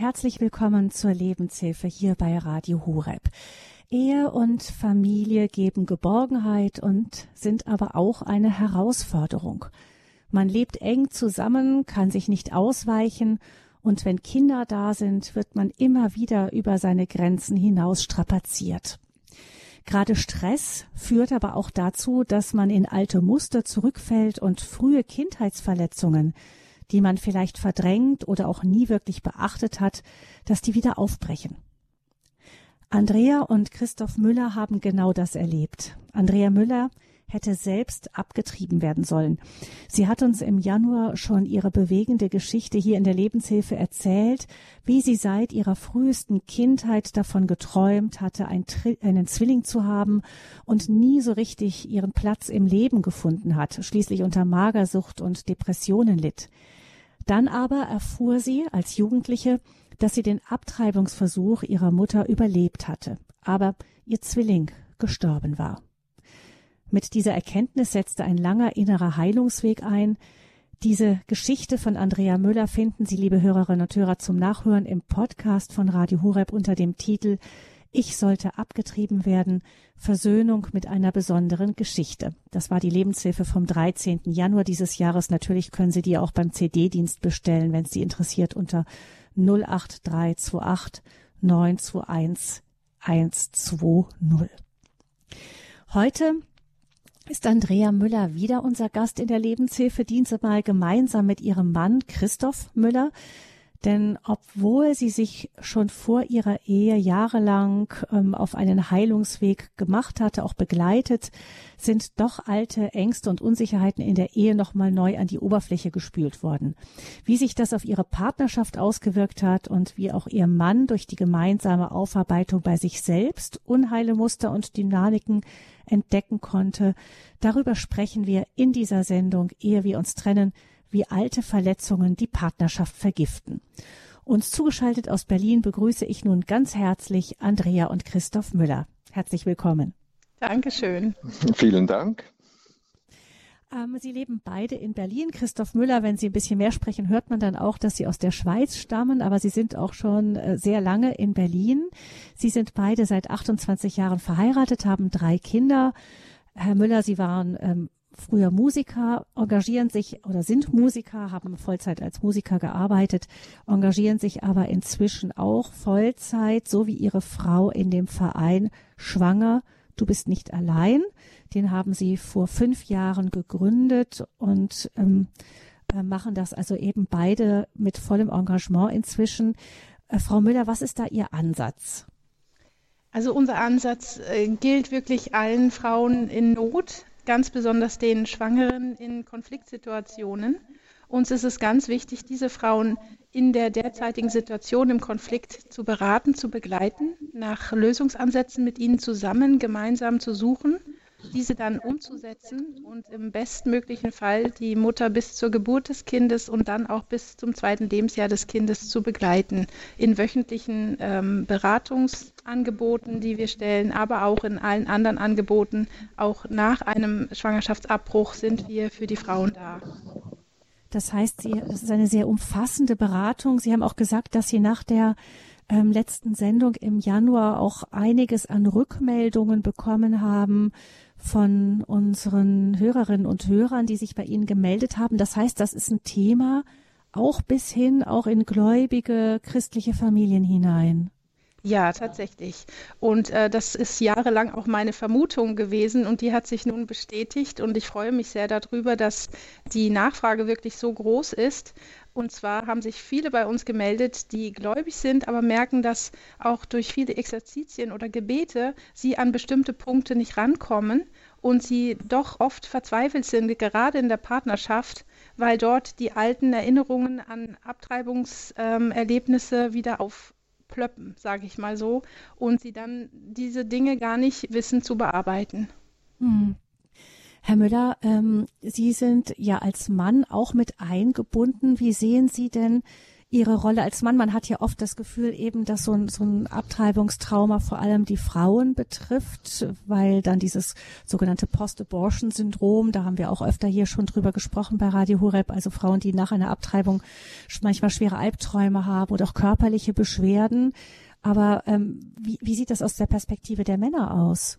Herzlich willkommen zur Lebenshilfe hier bei Radio Horeb. Ehe und Familie geben Geborgenheit und sind aber auch eine Herausforderung. Man lebt eng zusammen, kann sich nicht ausweichen und wenn Kinder da sind, wird man immer wieder über seine Grenzen hinaus strapaziert. Gerade Stress führt aber auch dazu, dass man in alte Muster zurückfällt und frühe Kindheitsverletzungen die man vielleicht verdrängt oder auch nie wirklich beachtet hat, dass die wieder aufbrechen. Andrea und Christoph Müller haben genau das erlebt. Andrea Müller hätte selbst abgetrieben werden sollen. Sie hat uns im Januar schon ihre bewegende Geschichte hier in der Lebenshilfe erzählt, wie sie seit ihrer frühesten Kindheit davon geträumt hatte, einen Zwilling zu haben und nie so richtig ihren Platz im Leben gefunden hat, schließlich unter Magersucht und Depressionen litt. Dann aber erfuhr sie als Jugendliche, dass sie den Abtreibungsversuch ihrer Mutter überlebt hatte, aber ihr Zwilling gestorben war. Mit dieser Erkenntnis setzte ein langer innerer Heilungsweg ein. Diese Geschichte von Andrea Müller finden Sie, liebe Hörerinnen und Hörer, zum Nachhören im Podcast von Radio Horeb unter dem Titel ich sollte abgetrieben werden. Versöhnung mit einer besonderen Geschichte. Das war die Lebenshilfe vom 13. Januar dieses Jahres. Natürlich können Sie die auch beim CD-Dienst bestellen, wenn es Sie interessiert, unter 08328 921 120. Heute ist Andrea Müller wieder unser Gast in der Lebenshilfe, Dienste mal gemeinsam mit ihrem Mann Christoph Müller. Denn obwohl sie sich schon vor ihrer Ehe jahrelang ähm, auf einen Heilungsweg gemacht hatte, auch begleitet, sind doch alte Ängste und Unsicherheiten in der Ehe nochmal neu an die Oberfläche gespült worden. Wie sich das auf ihre Partnerschaft ausgewirkt hat und wie auch ihr Mann durch die gemeinsame Aufarbeitung bei sich selbst unheile Muster und Dynamiken entdecken konnte, darüber sprechen wir in dieser Sendung, ehe wir uns trennen, wie alte Verletzungen die Partnerschaft vergiften. Uns zugeschaltet aus Berlin begrüße ich nun ganz herzlich Andrea und Christoph Müller. Herzlich willkommen. Dankeschön. Vielen Dank. Ähm, Sie leben beide in Berlin. Christoph Müller, wenn Sie ein bisschen mehr sprechen, hört man dann auch, dass Sie aus der Schweiz stammen, aber Sie sind auch schon äh, sehr lange in Berlin. Sie sind beide seit 28 Jahren verheiratet, haben drei Kinder. Herr Müller, Sie waren ähm, früher Musiker, engagieren sich oder sind Musiker, haben Vollzeit als Musiker gearbeitet, engagieren sich aber inzwischen auch Vollzeit, so wie ihre Frau in dem Verein Schwanger. Du bist nicht allein. Den haben sie vor fünf Jahren gegründet und ähm, äh, machen das also eben beide mit vollem Engagement inzwischen. Äh, Frau Müller, was ist da Ihr Ansatz? Also unser Ansatz äh, gilt wirklich allen Frauen in Not, ganz besonders den Schwangeren in Konfliktsituationen. Uns ist es ganz wichtig, diese Frauen in der derzeitigen Situation im Konflikt zu beraten, zu begleiten, nach Lösungsansätzen mit ihnen zusammen gemeinsam zu suchen diese dann umzusetzen und im bestmöglichen Fall die Mutter bis zur Geburt des Kindes und dann auch bis zum zweiten Lebensjahr des Kindes zu begleiten. In wöchentlichen ähm, Beratungsangeboten, die wir stellen, aber auch in allen anderen Angeboten. Auch nach einem Schwangerschaftsabbruch sind wir für die Frauen da. Das heißt, Sie, das ist eine sehr umfassende Beratung. Sie haben auch gesagt, dass Sie nach der ähm, letzten Sendung im Januar auch einiges an Rückmeldungen bekommen haben von unseren Hörerinnen und Hörern, die sich bei Ihnen gemeldet haben. Das heißt, das ist ein Thema auch bis hin, auch in gläubige christliche Familien hinein. Ja, tatsächlich. Und äh, das ist jahrelang auch meine Vermutung gewesen und die hat sich nun bestätigt und ich freue mich sehr darüber, dass die Nachfrage wirklich so groß ist. Und zwar haben sich viele bei uns gemeldet, die gläubig sind, aber merken, dass auch durch viele Exerzitien oder Gebete sie an bestimmte Punkte nicht rankommen und sie doch oft verzweifelt sind, gerade in der Partnerschaft, weil dort die alten Erinnerungen an Abtreibungserlebnisse ähm, wieder aufplöppen, sage ich mal so, und sie dann diese Dinge gar nicht wissen zu bearbeiten. Hm. Herr Müller, ähm, Sie sind ja als Mann auch mit eingebunden. Wie sehen Sie denn Ihre Rolle als Mann. Man hat ja oft das Gefühl eben, dass so ein, so ein Abtreibungstrauma vor allem die Frauen betrifft, weil dann dieses sogenannte Post-Abortion-Syndrom, da haben wir auch öfter hier schon drüber gesprochen bei Radio Horeb, also Frauen, die nach einer Abtreibung manchmal schwere Albträume haben oder auch körperliche Beschwerden. Aber ähm, wie, wie sieht das aus der Perspektive der Männer aus?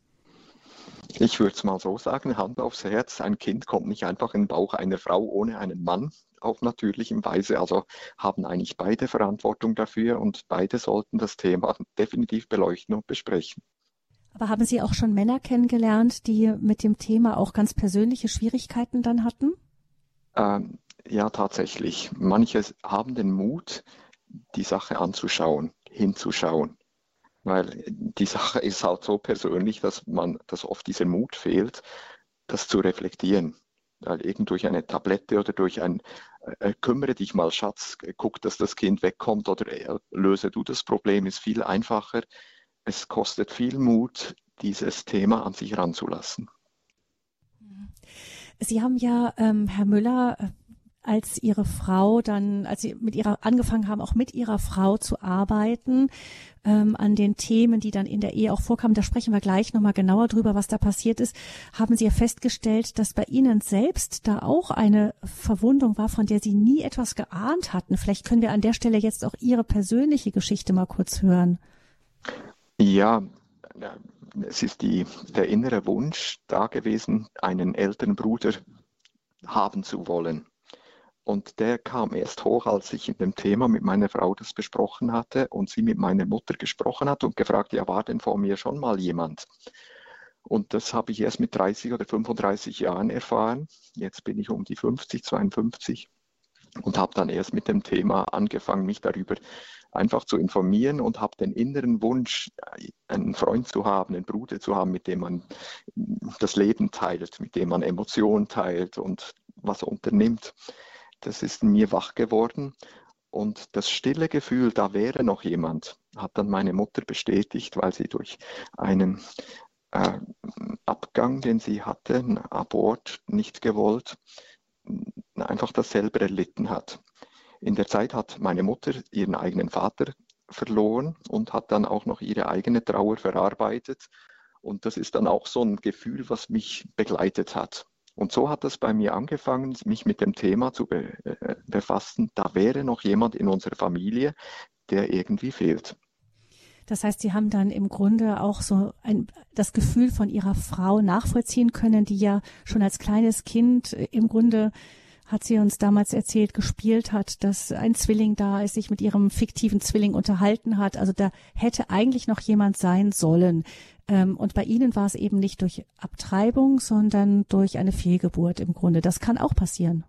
Ich würde es mal so sagen, Hand aufs Herz, ein Kind kommt nicht einfach in den Bauch einer Frau ohne einen Mann auf natürlichem Weise. Also haben eigentlich beide Verantwortung dafür und beide sollten das Thema definitiv beleuchten und besprechen. Aber haben Sie auch schon Männer kennengelernt, die mit dem Thema auch ganz persönliche Schwierigkeiten dann hatten? Ähm, ja, tatsächlich. Manche haben den Mut, die Sache anzuschauen, hinzuschauen. Weil die Sache ist halt so persönlich, dass man, dass oft dieser Mut fehlt, das zu reflektieren. Weil irgend durch eine Tablette oder durch ein kümmere dich mal, Schatz, guck, dass das Kind wegkommt oder äh, löse du das Problem, ist viel einfacher. Es kostet viel Mut, dieses Thema an sich ranzulassen. Sie haben ja, ähm, Herr Müller, als ihre Frau dann, als sie mit ihrer angefangen haben, auch mit ihrer Frau zu arbeiten ähm, an den Themen, die dann in der Ehe auch vorkamen, da sprechen wir gleich nochmal genauer drüber, was da passiert ist, haben sie ja festgestellt, dass bei ihnen selbst da auch eine Verwundung war, von der sie nie etwas geahnt hatten. Vielleicht können wir an der Stelle jetzt auch ihre persönliche Geschichte mal kurz hören. Ja, es ist die, der innere Wunsch da gewesen, einen älteren Bruder haben zu wollen. Und der kam erst hoch, als ich in dem Thema mit meiner Frau das besprochen hatte und sie mit meiner Mutter gesprochen hat und gefragt, ja, war denn vor mir schon mal jemand? Und das habe ich erst mit 30 oder 35 Jahren erfahren. Jetzt bin ich um die 50, 52 und habe dann erst mit dem Thema angefangen, mich darüber einfach zu informieren und habe den inneren Wunsch, einen Freund zu haben, einen Bruder zu haben, mit dem man das Leben teilt, mit dem man Emotionen teilt und was unternimmt das ist in mir wach geworden. Und das stille Gefühl, da wäre noch jemand, hat dann meine Mutter bestätigt, weil sie durch einen äh, Abgang, den sie hatte, einen Abort nicht gewollt, einfach das selber erlitten hat. In der Zeit hat meine Mutter ihren eigenen Vater verloren und hat dann auch noch ihre eigene Trauer verarbeitet. Und das ist dann auch so ein Gefühl, was mich begleitet hat. Und so hat es bei mir angefangen, mich mit dem Thema zu be äh, befassen. Da wäre noch jemand in unserer Familie, der irgendwie fehlt. Das heißt, Sie haben dann im Grunde auch so ein, das Gefühl von Ihrer Frau nachvollziehen können, die ja schon als kleines Kind äh, im Grunde hat sie uns damals erzählt, gespielt hat, dass ein Zwilling da ist, sich mit ihrem fiktiven Zwilling unterhalten hat. Also da hätte eigentlich noch jemand sein sollen. Ähm, und bei Ihnen war es eben nicht durch Abtreibung, sondern durch eine Fehlgeburt im Grunde. Das kann auch passieren.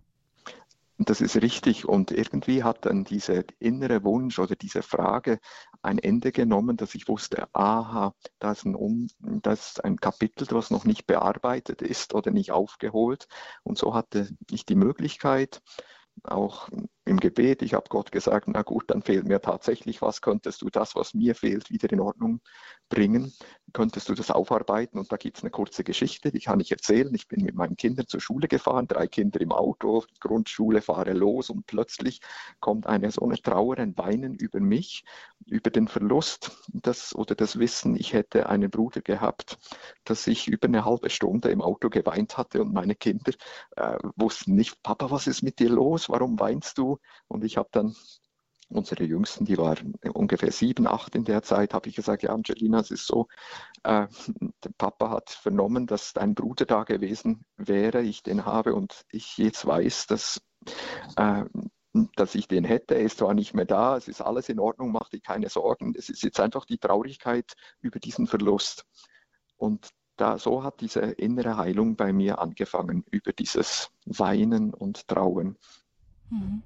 Das ist richtig. Und irgendwie hat dann dieser innere Wunsch oder diese Frage ein Ende genommen, dass ich wusste, aha, das ist ein, das ist ein Kapitel, das noch nicht bearbeitet ist oder nicht aufgeholt. Und so hatte ich die Möglichkeit, auch im Gebet, ich habe Gott gesagt, na gut, dann fehlt mir tatsächlich was, könntest du das, was mir fehlt, wieder in Ordnung bringen, könntest du das aufarbeiten? Und da gibt es eine kurze Geschichte, die kann ich erzählen. Ich bin mit meinen Kindern zur Schule gefahren, drei Kinder im Auto, Grundschule, fahre los und plötzlich kommt eine so eine Trauer, ein Weinen über mich, über den Verlust das, oder das Wissen, ich hätte einen Bruder gehabt, dass ich über eine halbe Stunde im Auto geweint hatte. Und meine Kinder äh, wussten nicht, Papa, was ist mit dir los, warum weinst du? Und ich habe dann unsere Jüngsten, die waren ungefähr sieben, acht in der Zeit, habe ich gesagt, ja, Angelina, es ist so, äh, der Papa hat vernommen, dass dein Bruder da gewesen wäre, ich den habe und ich jetzt weiß, dass, äh, dass ich den hätte. Er ist zwar nicht mehr da, es ist alles in Ordnung, mach dir keine Sorgen. Es ist jetzt einfach die Traurigkeit über diesen Verlust. Und da, so hat diese innere Heilung bei mir angefangen, über dieses Weinen und Trauen. Mhm.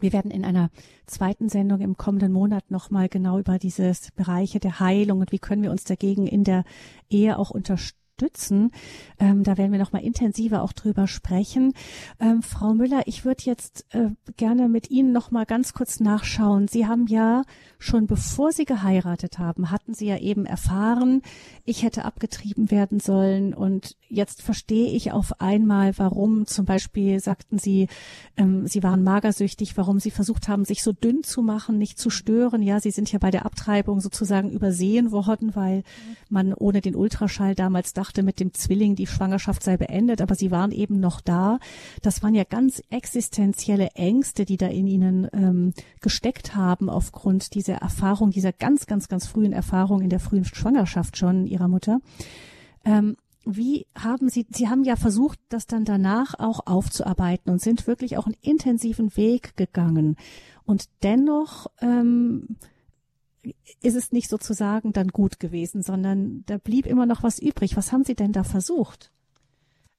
Wir werden in einer zweiten Sendung im kommenden Monat nochmal genau über diese Bereiche der Heilung und wie können wir uns dagegen in der Ehe auch unterstützen unterstützen. Ähm, da werden wir noch mal intensiver auch drüber sprechen. Ähm, Frau Müller, ich würde jetzt äh, gerne mit Ihnen noch mal ganz kurz nachschauen. Sie haben ja schon bevor Sie geheiratet haben, hatten Sie ja eben erfahren, ich hätte abgetrieben werden sollen und jetzt verstehe ich auf einmal, warum zum Beispiel sagten Sie, ähm, Sie waren magersüchtig, warum Sie versucht haben, sich so dünn zu machen, nicht zu stören. Ja, Sie sind ja bei der Abtreibung sozusagen übersehen worden, weil man ohne den Ultraschall damals dachte, mit dem Zwilling die Schwangerschaft sei beendet, aber Sie waren eben noch da. Das waren ja ganz existenzielle Ängste, die da in Ihnen ähm, gesteckt haben aufgrund dieser Erfahrung, dieser ganz, ganz, ganz frühen Erfahrung in der frühen Schwangerschaft schon Ihrer Mutter. Ähm, wie haben Sie, Sie haben ja versucht, das dann danach auch aufzuarbeiten und sind wirklich auch einen intensiven Weg gegangen. Und dennoch ähm, ist es nicht sozusagen dann gut gewesen, sondern da blieb immer noch was übrig. Was haben Sie denn da versucht?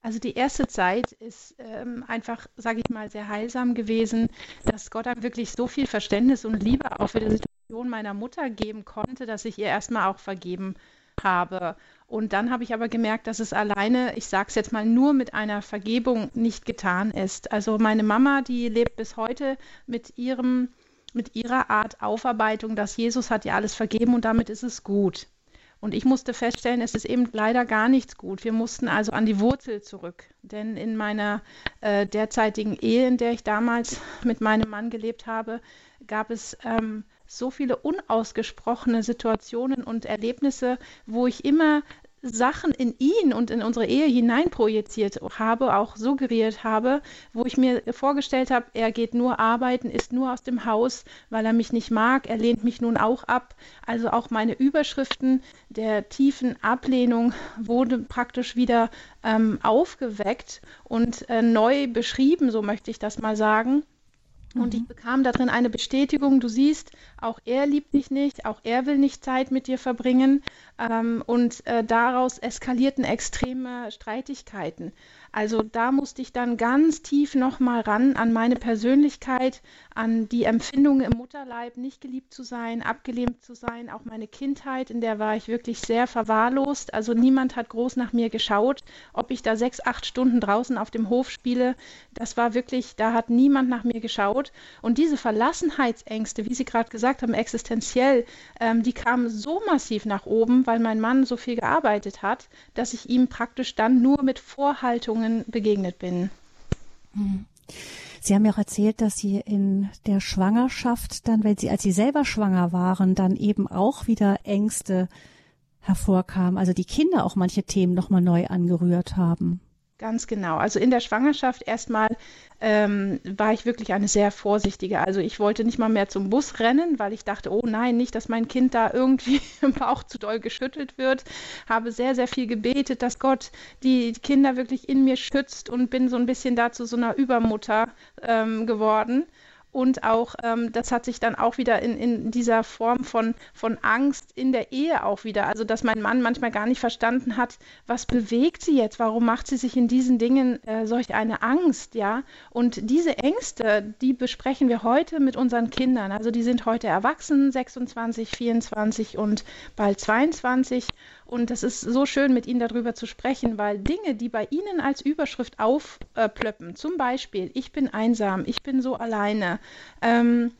Also die erste Zeit ist ähm, einfach, sage ich mal, sehr heilsam gewesen, dass Gott einem wirklich so viel Verständnis und Liebe auch für die Situation meiner Mutter geben konnte, dass ich ihr erstmal auch vergeben habe. Und dann habe ich aber gemerkt, dass es alleine, ich sage es jetzt mal, nur mit einer Vergebung nicht getan ist. Also meine Mama, die lebt bis heute mit ihrem mit ihrer Art Aufarbeitung, dass Jesus hat ja alles vergeben und damit ist es gut. Und ich musste feststellen, es ist eben leider gar nichts gut. Wir mussten also an die Wurzel zurück. Denn in meiner äh, derzeitigen Ehe, in der ich damals mit meinem Mann gelebt habe, gab es ähm, so viele unausgesprochene Situationen und Erlebnisse, wo ich immer Sachen in ihn und in unsere Ehe hineinprojiziert habe, auch suggeriert habe, wo ich mir vorgestellt habe, er geht nur arbeiten, ist nur aus dem Haus, weil er mich nicht mag, er lehnt mich nun auch ab. Also auch meine Überschriften der tiefen Ablehnung wurden praktisch wieder ähm, aufgeweckt und äh, neu beschrieben, so möchte ich das mal sagen. Und ich mhm. bekam darin eine Bestätigung, du siehst, auch er liebt dich nicht, auch er will nicht Zeit mit dir verbringen. Ähm, und äh, daraus eskalierten extreme Streitigkeiten. Also da musste ich dann ganz tief nochmal ran an meine Persönlichkeit, an die Empfindung im Mutterleib, nicht geliebt zu sein, abgelehnt zu sein, auch meine Kindheit, in der war ich wirklich sehr verwahrlost. Also niemand hat groß nach mir geschaut, ob ich da sechs, acht Stunden draußen auf dem Hof spiele. Das war wirklich, da hat niemand nach mir geschaut. Und diese Verlassenheitsängste, wie Sie gerade gesagt haben, existenziell, ähm, die kamen so massiv nach oben, weil mein Mann so viel gearbeitet hat, dass ich ihm praktisch dann nur mit Vorhaltungen begegnet bin. Mhm. Sie haben ja auch erzählt, dass Sie in der Schwangerschaft dann, wenn Sie, als Sie selber schwanger waren, dann eben auch wieder Ängste hervorkamen, also die Kinder auch manche Themen nochmal neu angerührt haben. Ganz genau. Also in der Schwangerschaft erstmal ähm, war ich wirklich eine sehr vorsichtige. Also ich wollte nicht mal mehr zum Bus rennen, weil ich dachte, oh nein, nicht, dass mein Kind da irgendwie im Bauch zu doll geschüttelt wird. Habe sehr, sehr viel gebetet, dass Gott die Kinder wirklich in mir schützt und bin so ein bisschen dazu so einer Übermutter ähm, geworden und auch ähm, das hat sich dann auch wieder in, in dieser Form von, von Angst in der Ehe auch wieder, also dass mein Mann manchmal gar nicht verstanden hat, was bewegt sie jetzt, warum macht sie sich in diesen Dingen äh, solch eine Angst, ja? Und diese Ängste, die besprechen wir heute mit unseren Kindern, also die sind heute erwachsen, 26, 24 und bald 22 und das ist so schön, mit Ihnen darüber zu sprechen, weil Dinge, die bei Ihnen als Überschrift aufplöppen, zum Beispiel, ich bin einsam, ich bin so alleine, ähm,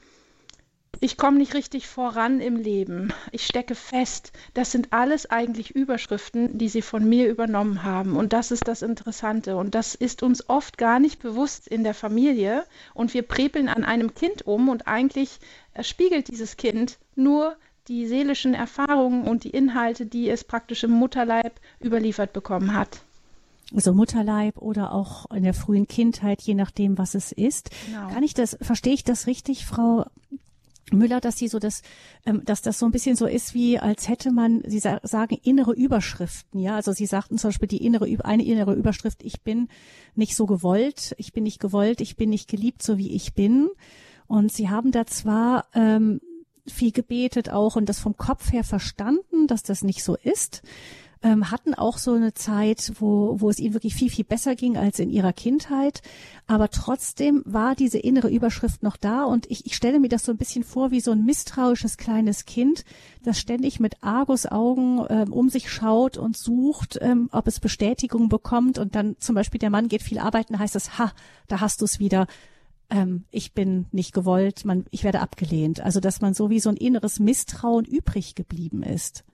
ich komme nicht richtig voran im Leben, ich stecke fest, das sind alles eigentlich Überschriften, die Sie von mir übernommen haben. Und das ist das Interessante. Und das ist uns oft gar nicht bewusst in der Familie. Und wir prepeln an einem Kind um und eigentlich spiegelt dieses Kind nur die seelischen Erfahrungen und die Inhalte, die es praktisch im Mutterleib überliefert bekommen hat. Also Mutterleib oder auch in der frühen Kindheit, je nachdem, was es ist. Genau. Kann ich das, verstehe ich das richtig, Frau Müller, dass sie so das, ähm, dass das so ein bisschen so ist, wie als hätte man, Sie sagen innere Überschriften, ja. Also Sie sagten zum Beispiel die innere, eine innere Überschrift, ich bin nicht so gewollt, ich bin nicht gewollt, ich bin nicht geliebt, so wie ich bin. Und Sie haben da zwar ähm, viel gebetet auch und das vom Kopf her verstanden, dass das nicht so ist. ähm, hatten auch so eine Zeit, wo, wo es ihnen wirklich viel, viel besser ging als in ihrer Kindheit. Aber trotzdem war diese innere Überschrift noch da und ich, ich stelle mir das so ein bisschen vor wie so ein misstrauisches kleines Kind, das ständig mit Argusaugen ähm, um sich schaut und sucht, ähm, ob es Bestätigung bekommt und dann zum Beispiel der Mann geht viel arbeiten, heißt es, ha, da hast du es wieder ähm, ich bin nicht gewollt, man, ich werde abgelehnt. Also dass man so wie so ein inneres Misstrauen übrig geblieben ist.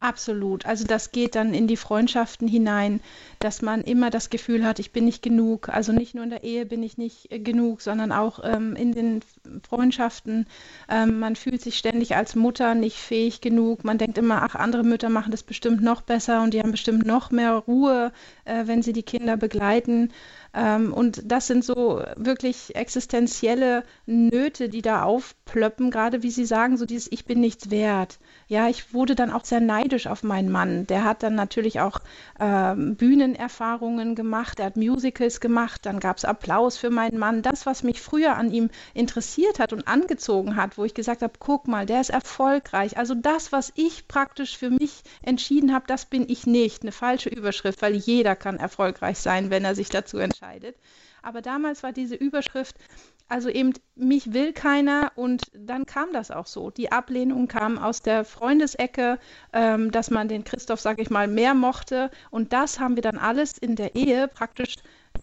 Absolut. Also das geht dann in die Freundschaften hinein, dass man immer das Gefühl hat, ich bin nicht genug. Also nicht nur in der Ehe bin ich nicht äh, genug, sondern auch ähm, in den Freundschaften. Ähm, man fühlt sich ständig als Mutter nicht fähig genug. Man denkt immer, ach, andere Mütter machen das bestimmt noch besser und die haben bestimmt noch mehr Ruhe, äh, wenn sie die Kinder begleiten. Ähm, und das sind so wirklich existenzielle Nöte, die da aufplöppen, gerade wie Sie sagen, so dieses Ich bin nichts wert. Ja, ich wurde dann auch sehr neidisch auf meinen Mann. Der hat dann natürlich auch ähm, Bühnenerfahrungen gemacht, er hat Musicals gemacht, dann gab es Applaus für meinen Mann. Das, was mich früher an ihm interessiert hat und angezogen hat, wo ich gesagt habe, guck mal, der ist erfolgreich. Also das, was ich praktisch für mich entschieden habe, das bin ich nicht. Eine falsche Überschrift, weil jeder kann erfolgreich sein, wenn er sich dazu entscheidet. Aber damals war diese Überschrift, also eben, mich will keiner und dann kam das auch so. Die Ablehnung kam aus der Freundesecke, ähm, dass man den Christoph, sage ich mal, mehr mochte. Und das haben wir dann alles in der Ehe praktisch,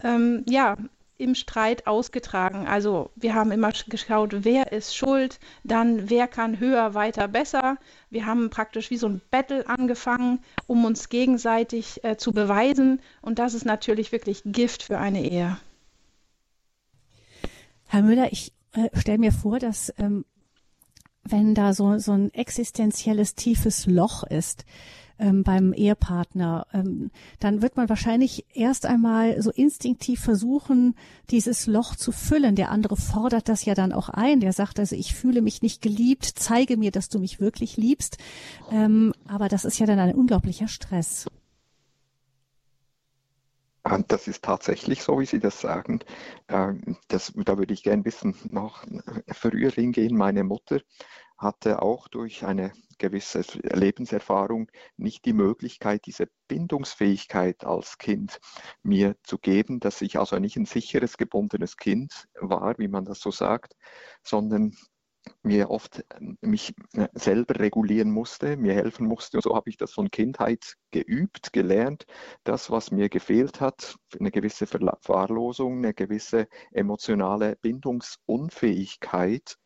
ähm, ja, im Streit ausgetragen. Also wir haben immer geschaut, wer ist schuld, dann wer kann höher, weiter, besser. Wir haben praktisch wie so ein Battle angefangen, um uns gegenseitig äh, zu beweisen. Und das ist natürlich wirklich Gift für eine Ehe. Herr Müller, ich äh, stelle mir vor, dass ähm, wenn da so, so ein existenzielles tiefes Loch ist, ähm, beim Ehepartner, ähm, dann wird man wahrscheinlich erst einmal so instinktiv versuchen, dieses Loch zu füllen. Der andere fordert das ja dann auch ein. Der sagt also, ich fühle mich nicht geliebt, zeige mir, dass du mich wirklich liebst. Ähm, aber das ist ja dann ein unglaublicher Stress. Das ist tatsächlich so, wie Sie das sagen. Ähm, das, da würde ich gerne ein bisschen noch früher hingehen. Meine Mutter hatte auch durch eine gewisse Lebenserfahrung nicht die Möglichkeit, diese Bindungsfähigkeit als Kind mir zu geben, dass ich also nicht ein sicheres, gebundenes Kind war, wie man das so sagt, sondern mir oft ähm, mich äh, selber regulieren musste, mir helfen musste. Und so habe ich das von Kindheit geübt, gelernt. Das, was mir gefehlt hat, eine gewisse Verwahrlosung, eine gewisse emotionale Bindungsunfähigkeit,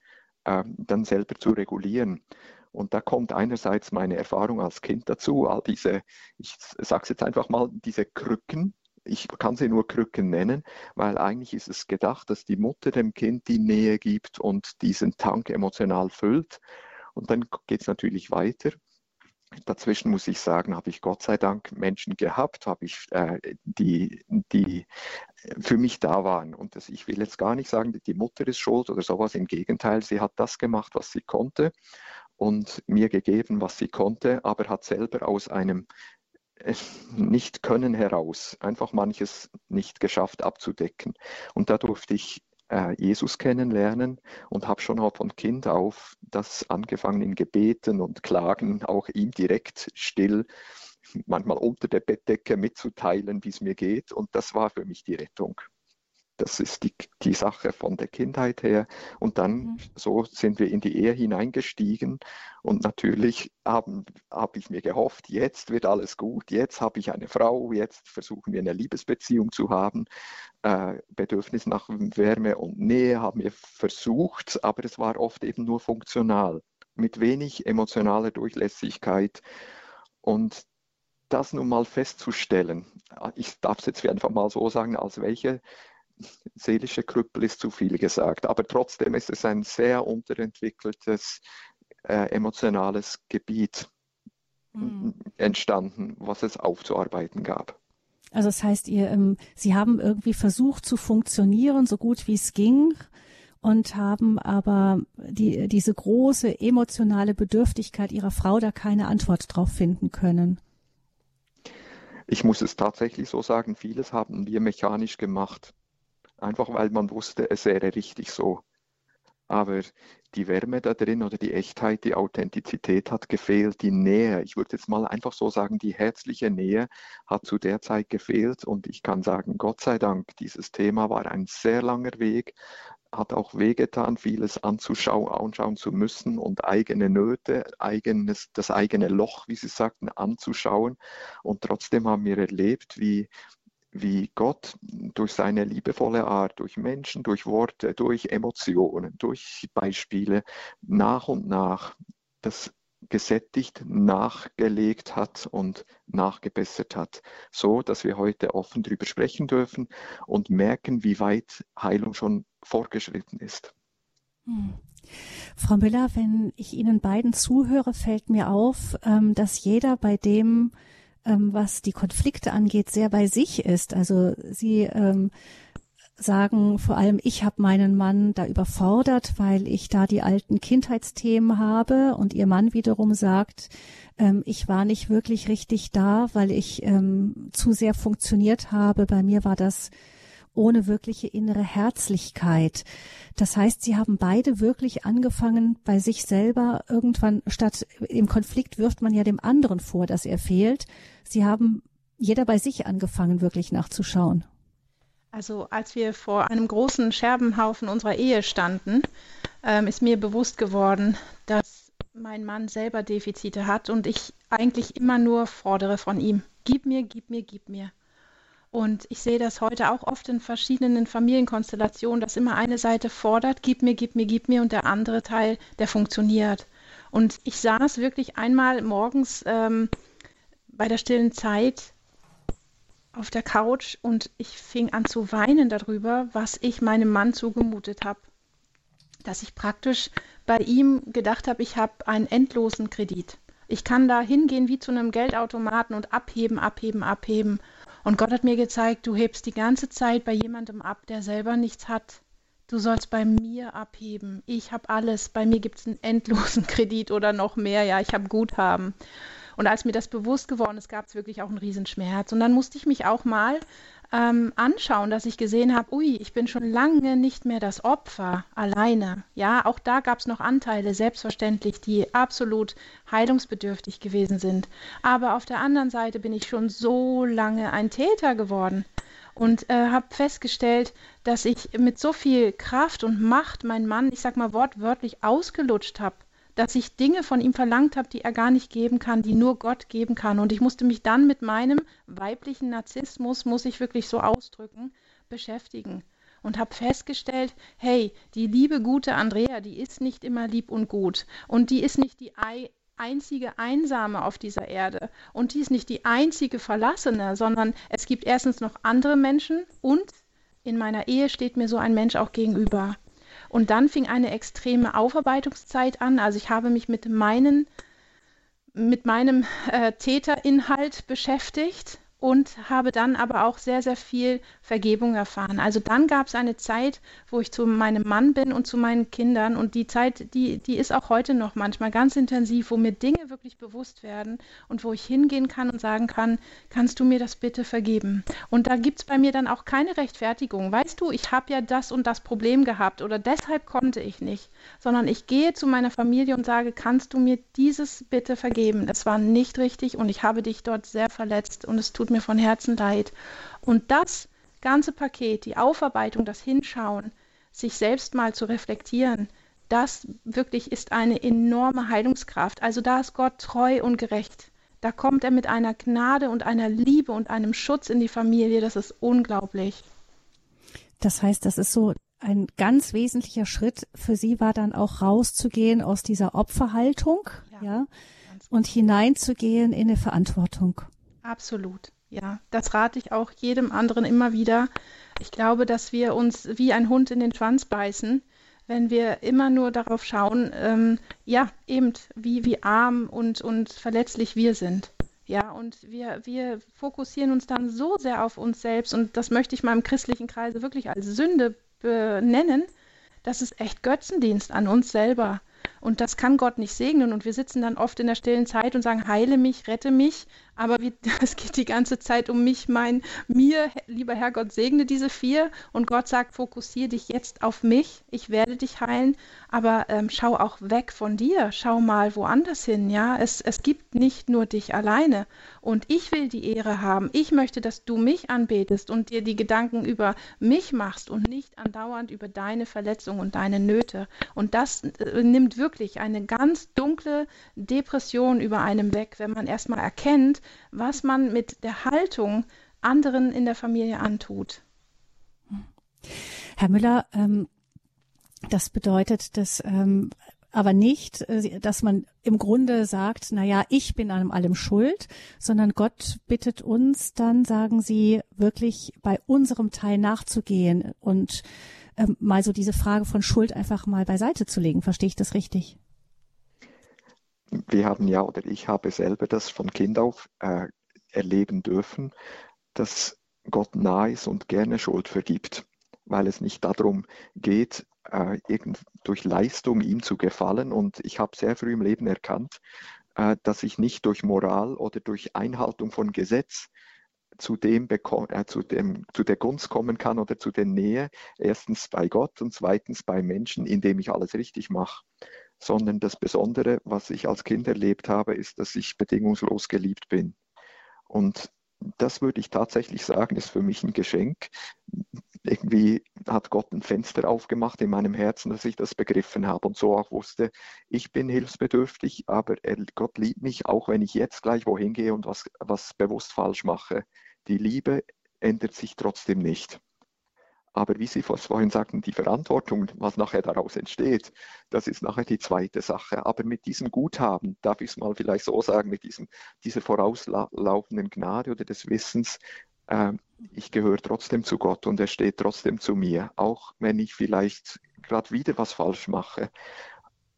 ähm, dann selber zu regulieren. Und da kommt einerseits meine Erfahrung als Kind dazu, all diese, ich sage es jetzt einfach mal, diese Krücken, ich kann sie nur Krücken nennen, weil eigentlich ist es gedacht, dass die Mutter dem Kind die Nähe gibt und diesen Tank emotional füllt. Und dann geht es natürlich weiter. Dazwischen muss ich sagen, habe ich Gott sei Dank Menschen gehabt, habe ich äh, die, die für mich da waren. Und das, ich will jetzt gar nicht sagen, die Mutter ist schuld oder sowas. Im Gegenteil, sie hat das gemacht, was sie konnte und mir gegeben, was sie konnte, aber hat selber aus einem äh, Nicht-Können heraus einfach manches nicht geschafft abzudecken. Und da durfte ich äh, Jesus kennenlernen und habe schon auch von Kind auf das angefangen in Gebeten und Klagen, auch ihm direkt still, manchmal unter der Bettdecke mitzuteilen, wie es mir geht. Und das war für mich die Rettung. Das ist die, die Sache von der Kindheit her. Und dann mhm. so sind wir in die Ehe hineingestiegen. Und natürlich habe hab ich mir gehofft, jetzt wird alles gut, jetzt habe ich eine Frau, jetzt versuchen wir eine Liebesbeziehung zu haben. Äh, Bedürfnis nach Wärme und Nähe haben wir versucht, aber es war oft eben nur funktional, mit wenig emotionaler Durchlässigkeit. Und das nun mal festzustellen, ich darf es jetzt einfach mal so sagen, als welche seelische Krüppel ist zu viel gesagt, aber trotzdem ist es ein sehr unterentwickeltes äh, emotionales Gebiet mhm. entstanden, was es aufzuarbeiten gab. Also das heißt, ihr, ähm, Sie haben irgendwie versucht zu funktionieren, so gut wie es ging, und haben aber die, diese große emotionale Bedürftigkeit Ihrer Frau da keine Antwort drauf finden können. Ich muss es tatsächlich so sagen, vieles haben wir mechanisch gemacht einfach weil man wusste, es wäre richtig so. aber die Wärme da drin oder die Echtheit, die Authentizität hat gefehlt, die Nähe, ich würde jetzt mal einfach so sagen, die herzliche Nähe hat zu der Zeit gefehlt und ich kann sagen, Gott sei Dank, dieses Thema war ein sehr langer Weg, hat auch wehgetan, vieles anzuschauen, anschauen zu müssen und eigene Nöte, eigenes, das eigene Loch, wie Sie sagten, anzuschauen. Und trotzdem haben wir erlebt, wie, wie Gott durch seine liebevolle Art, durch Menschen, durch Worte, durch Emotionen, durch Beispiele nach und nach das gesättigt, nachgelegt hat und nachgebessert hat, so dass wir heute offen darüber sprechen dürfen und merken, wie weit Heilung schon fortgeschritten ist. Hm. Frau Müller, wenn ich Ihnen beiden zuhöre, fällt mir auf, ähm, dass jeder bei dem, ähm, was die Konflikte angeht, sehr bei sich ist. Also Sie ähm, sagen vor allem, ich habe meinen Mann da überfordert, weil ich da die alten Kindheitsthemen habe und ihr Mann wiederum sagt, ähm, ich war nicht wirklich richtig da, weil ich ähm, zu sehr funktioniert habe. Bei mir war das ohne wirkliche innere Herzlichkeit. Das heißt, sie haben beide wirklich angefangen bei sich selber irgendwann statt im Konflikt wirft man ja dem anderen vor, dass er fehlt. Sie haben jeder bei sich angefangen, wirklich nachzuschauen. Also als wir vor einem großen Scherbenhaufen unserer Ehe standen, ähm, ist mir bewusst geworden, dass mein Mann selber Defizite hat und ich eigentlich immer nur fordere von ihm. Gib mir, gib mir, gib mir. Und ich sehe das heute auch oft in verschiedenen Familienkonstellationen, dass immer eine Seite fordert, gib mir, gib mir, gib mir und der andere Teil, der funktioniert. Und ich saß wirklich einmal morgens ähm, bei der stillen Zeit auf der Couch und ich fing an zu weinen darüber, was ich meinem Mann zugemutet habe. Dass ich praktisch bei ihm gedacht habe, ich habe einen endlosen Kredit. Ich kann da hingehen wie zu einem Geldautomaten und abheben, abheben, abheben. Und Gott hat mir gezeigt, du hebst die ganze Zeit bei jemandem ab, der selber nichts hat. Du sollst bei mir abheben. Ich habe alles. Bei mir gibt es einen endlosen Kredit oder noch mehr. Ja, ich habe Guthaben. Und als mir das bewusst geworden ist, gab es wirklich auch einen Riesenschmerz. Und dann musste ich mich auch mal ähm, anschauen, dass ich gesehen habe, ui, ich bin schon lange nicht mehr das Opfer alleine. Ja, auch da gab es noch Anteile, selbstverständlich, die absolut heilungsbedürftig gewesen sind. Aber auf der anderen Seite bin ich schon so lange ein Täter geworden und äh, habe festgestellt, dass ich mit so viel Kraft und Macht meinen Mann, ich sag mal wortwörtlich, ausgelutscht habe dass ich Dinge von ihm verlangt habe, die er gar nicht geben kann, die nur Gott geben kann. Und ich musste mich dann mit meinem weiblichen Narzissmus, muss ich wirklich so ausdrücken, beschäftigen. Und habe festgestellt, hey, die liebe, gute Andrea, die ist nicht immer lieb und gut. Und die ist nicht die einzige Einsame auf dieser Erde. Und die ist nicht die einzige Verlassene, sondern es gibt erstens noch andere Menschen und in meiner Ehe steht mir so ein Mensch auch gegenüber. Und dann fing eine extreme Aufarbeitungszeit an. Also ich habe mich mit meinen mit meinem äh, Täterinhalt beschäftigt und habe dann aber auch sehr, sehr viel Vergebung erfahren. Also dann gab es eine Zeit, wo ich zu meinem Mann bin und zu meinen Kindern und die Zeit, die, die ist auch heute noch manchmal ganz intensiv, wo mir Dinge wirklich bewusst werden und wo ich hingehen kann und sagen kann, kannst du mir das bitte vergeben? Und da gibt es bei mir dann auch keine Rechtfertigung. Weißt du, ich habe ja das und das Problem gehabt oder deshalb konnte ich nicht, sondern ich gehe zu meiner Familie und sage, kannst du mir dieses bitte vergeben? Das war nicht richtig und ich habe dich dort sehr verletzt und es tut tut mir von Herzen leid. Und das ganze Paket, die Aufarbeitung, das Hinschauen, sich selbst mal zu reflektieren, das wirklich ist eine enorme Heilungskraft. Also da ist Gott treu und gerecht. Da kommt er mit einer Gnade und einer Liebe und einem Schutz in die Familie. Das ist unglaublich. Das heißt, das ist so ein ganz wesentlicher Schritt für Sie war dann auch rauszugehen aus dieser Opferhaltung, ja, ja und hineinzugehen in eine Verantwortung. Absolut. Ja, das rate ich auch jedem anderen immer wieder. Ich glaube, dass wir uns wie ein Hund in den Schwanz beißen, wenn wir immer nur darauf schauen, ähm, ja, eben wie, wie arm und, und verletzlich wir sind. Ja, und wir, wir fokussieren uns dann so sehr auf uns selbst und das möchte ich mal im christlichen Kreise wirklich als Sünde benennen. Das ist echt Götzendienst an uns selber. Und das kann Gott nicht segnen. Und wir sitzen dann oft in der stillen Zeit und sagen, heile mich, rette mich. Aber es geht die ganze Zeit um mich, mein, mir, lieber Herrgott, segne diese vier. Und Gott sagt, fokussiere dich jetzt auf mich. Ich werde dich heilen. Aber ähm, schau auch weg von dir. Schau mal woanders hin. Ja, es, es gibt nicht nur dich alleine. Und ich will die Ehre haben. Ich möchte, dass du mich anbetest und dir die Gedanken über mich machst und nicht andauernd über deine Verletzungen und deine Nöte. Und das äh, nimmt wirklich eine ganz dunkle Depression über einem weg, wenn man erstmal erkennt, was man mit der Haltung anderen in der Familie antut. Herr Müller, ähm, das bedeutet, dass ähm, aber nicht, äh, dass man im Grunde sagt, na ja, ich bin an allem schuld, sondern Gott bittet uns dann, sagen Sie, wirklich bei unserem Teil nachzugehen und ähm, mal so diese Frage von Schuld einfach mal beiseite zu legen. Verstehe ich das richtig? Wir haben ja, oder ich habe selber das von Kind auf äh, erleben dürfen, dass Gott nah ist und gerne Schuld vergibt, weil es nicht darum geht, äh, irgend, durch Leistung ihm zu gefallen. Und ich habe sehr früh im Leben erkannt, äh, dass ich nicht durch Moral oder durch Einhaltung von Gesetz zu dem, äh, zu dem, zu der Gunst kommen kann oder zu der Nähe, erstens bei Gott und zweitens bei Menschen, indem ich alles richtig mache. Sondern das Besondere, was ich als Kind erlebt habe, ist, dass ich bedingungslos geliebt bin. Und das würde ich tatsächlich sagen, ist für mich ein Geschenk. Irgendwie hat Gott ein Fenster aufgemacht in meinem Herzen, dass ich das begriffen habe und so auch wusste, ich bin hilfsbedürftig, aber er, Gott liebt mich, auch wenn ich jetzt gleich wohin gehe und was, was bewusst falsch mache. Die Liebe ändert sich trotzdem nicht. Aber wie Sie vorhin sagten, die Verantwortung, was nachher daraus entsteht, das ist nachher die zweite Sache. Aber mit diesem Guthaben, darf ich es mal vielleicht so sagen, mit diesem, dieser vorauslaufenden Gnade oder des Wissens, äh, ich gehöre trotzdem zu Gott und er steht trotzdem zu mir, auch wenn ich vielleicht gerade wieder was falsch mache,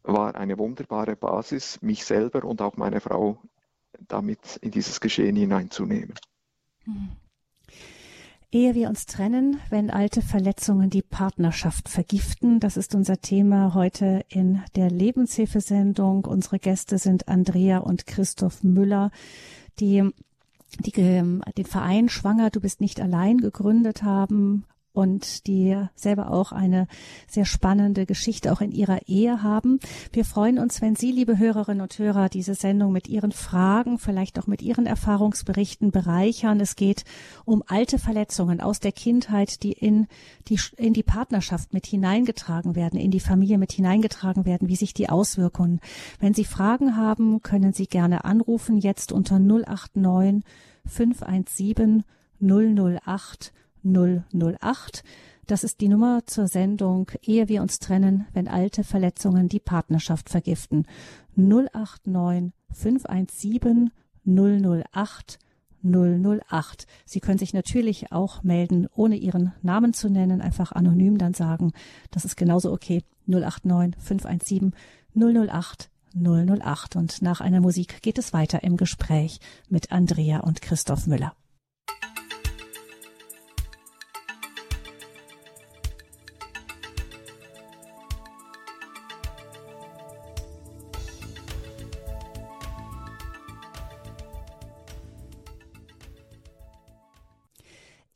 war eine wunderbare Basis, mich selber und auch meine Frau damit in dieses Geschehen hineinzunehmen. Mhm. Ehe wir uns trennen, wenn alte Verletzungen die Partnerschaft vergiften. Das ist unser Thema heute in der Lebenshilfesendung. Unsere Gäste sind Andrea und Christoph Müller, die, die den Verein Schwanger, du bist nicht allein gegründet haben und die selber auch eine sehr spannende Geschichte auch in ihrer Ehe haben. Wir freuen uns, wenn Sie, liebe Hörerinnen und Hörer, diese Sendung mit Ihren Fragen, vielleicht auch mit Ihren Erfahrungsberichten bereichern. Es geht um alte Verletzungen aus der Kindheit, die in die, in die Partnerschaft mit hineingetragen werden, in die Familie mit hineingetragen werden, wie sich die Auswirkungen. Wenn Sie Fragen haben, können Sie gerne anrufen, jetzt unter 089 517 008 008. Das ist die Nummer zur Sendung Ehe wir uns trennen, wenn alte Verletzungen die Partnerschaft vergiften. 089 517 008 008. Sie können sich natürlich auch melden, ohne Ihren Namen zu nennen, einfach anonym dann sagen, das ist genauso okay. 089 517 008 008. Und nach einer Musik geht es weiter im Gespräch mit Andrea und Christoph Müller.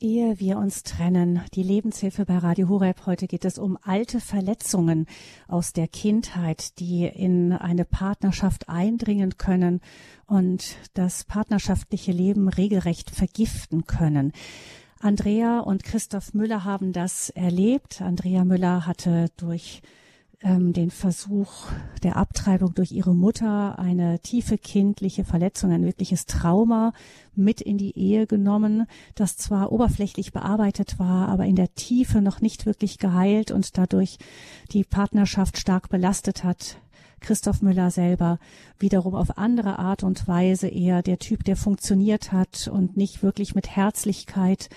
Ehe wir uns trennen, die Lebenshilfe bei Radio Horeb. Heute geht es um alte Verletzungen aus der Kindheit, die in eine Partnerschaft eindringen können und das partnerschaftliche Leben regelrecht vergiften können. Andrea und Christoph Müller haben das erlebt. Andrea Müller hatte durch ähm, den Versuch der Abtreibung durch ihre Mutter eine tiefe kindliche Verletzung, ein wirkliches Trauma mit in die Ehe genommen, das zwar oberflächlich bearbeitet war, aber in der Tiefe noch nicht wirklich geheilt und dadurch die Partnerschaft stark belastet hat. Christoph Müller selber wiederum auf andere Art und Weise eher der Typ, der funktioniert hat und nicht wirklich mit Herzlichkeit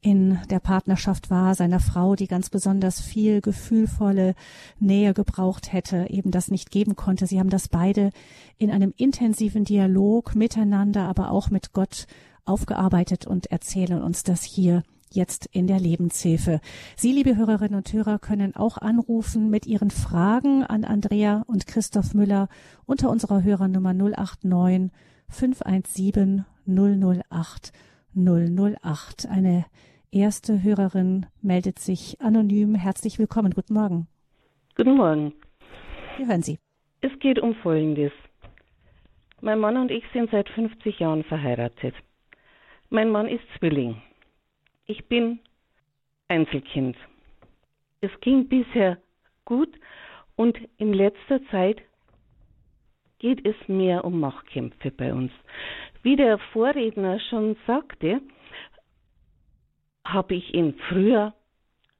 in der Partnerschaft war, seiner Frau, die ganz besonders viel gefühlvolle Nähe gebraucht hätte, eben das nicht geben konnte. Sie haben das beide in einem intensiven Dialog miteinander, aber auch mit Gott aufgearbeitet und erzählen uns das hier jetzt in der Lebenshilfe. Sie, liebe Hörerinnen und Hörer, können auch anrufen mit Ihren Fragen an Andrea und Christoph Müller unter unserer Hörernummer 089 517 008 008. Eine erste Hörerin meldet sich anonym. Herzlich willkommen. Guten Morgen. Guten Morgen. Wir hören Sie. Es geht um Folgendes. Mein Mann und ich sind seit 50 Jahren verheiratet. Mein Mann ist Zwilling. Ich bin Einzelkind. Es ging bisher gut und in letzter Zeit geht es mehr um Machtkämpfe bei uns. Wie der Vorredner schon sagte, habe ich ihn früher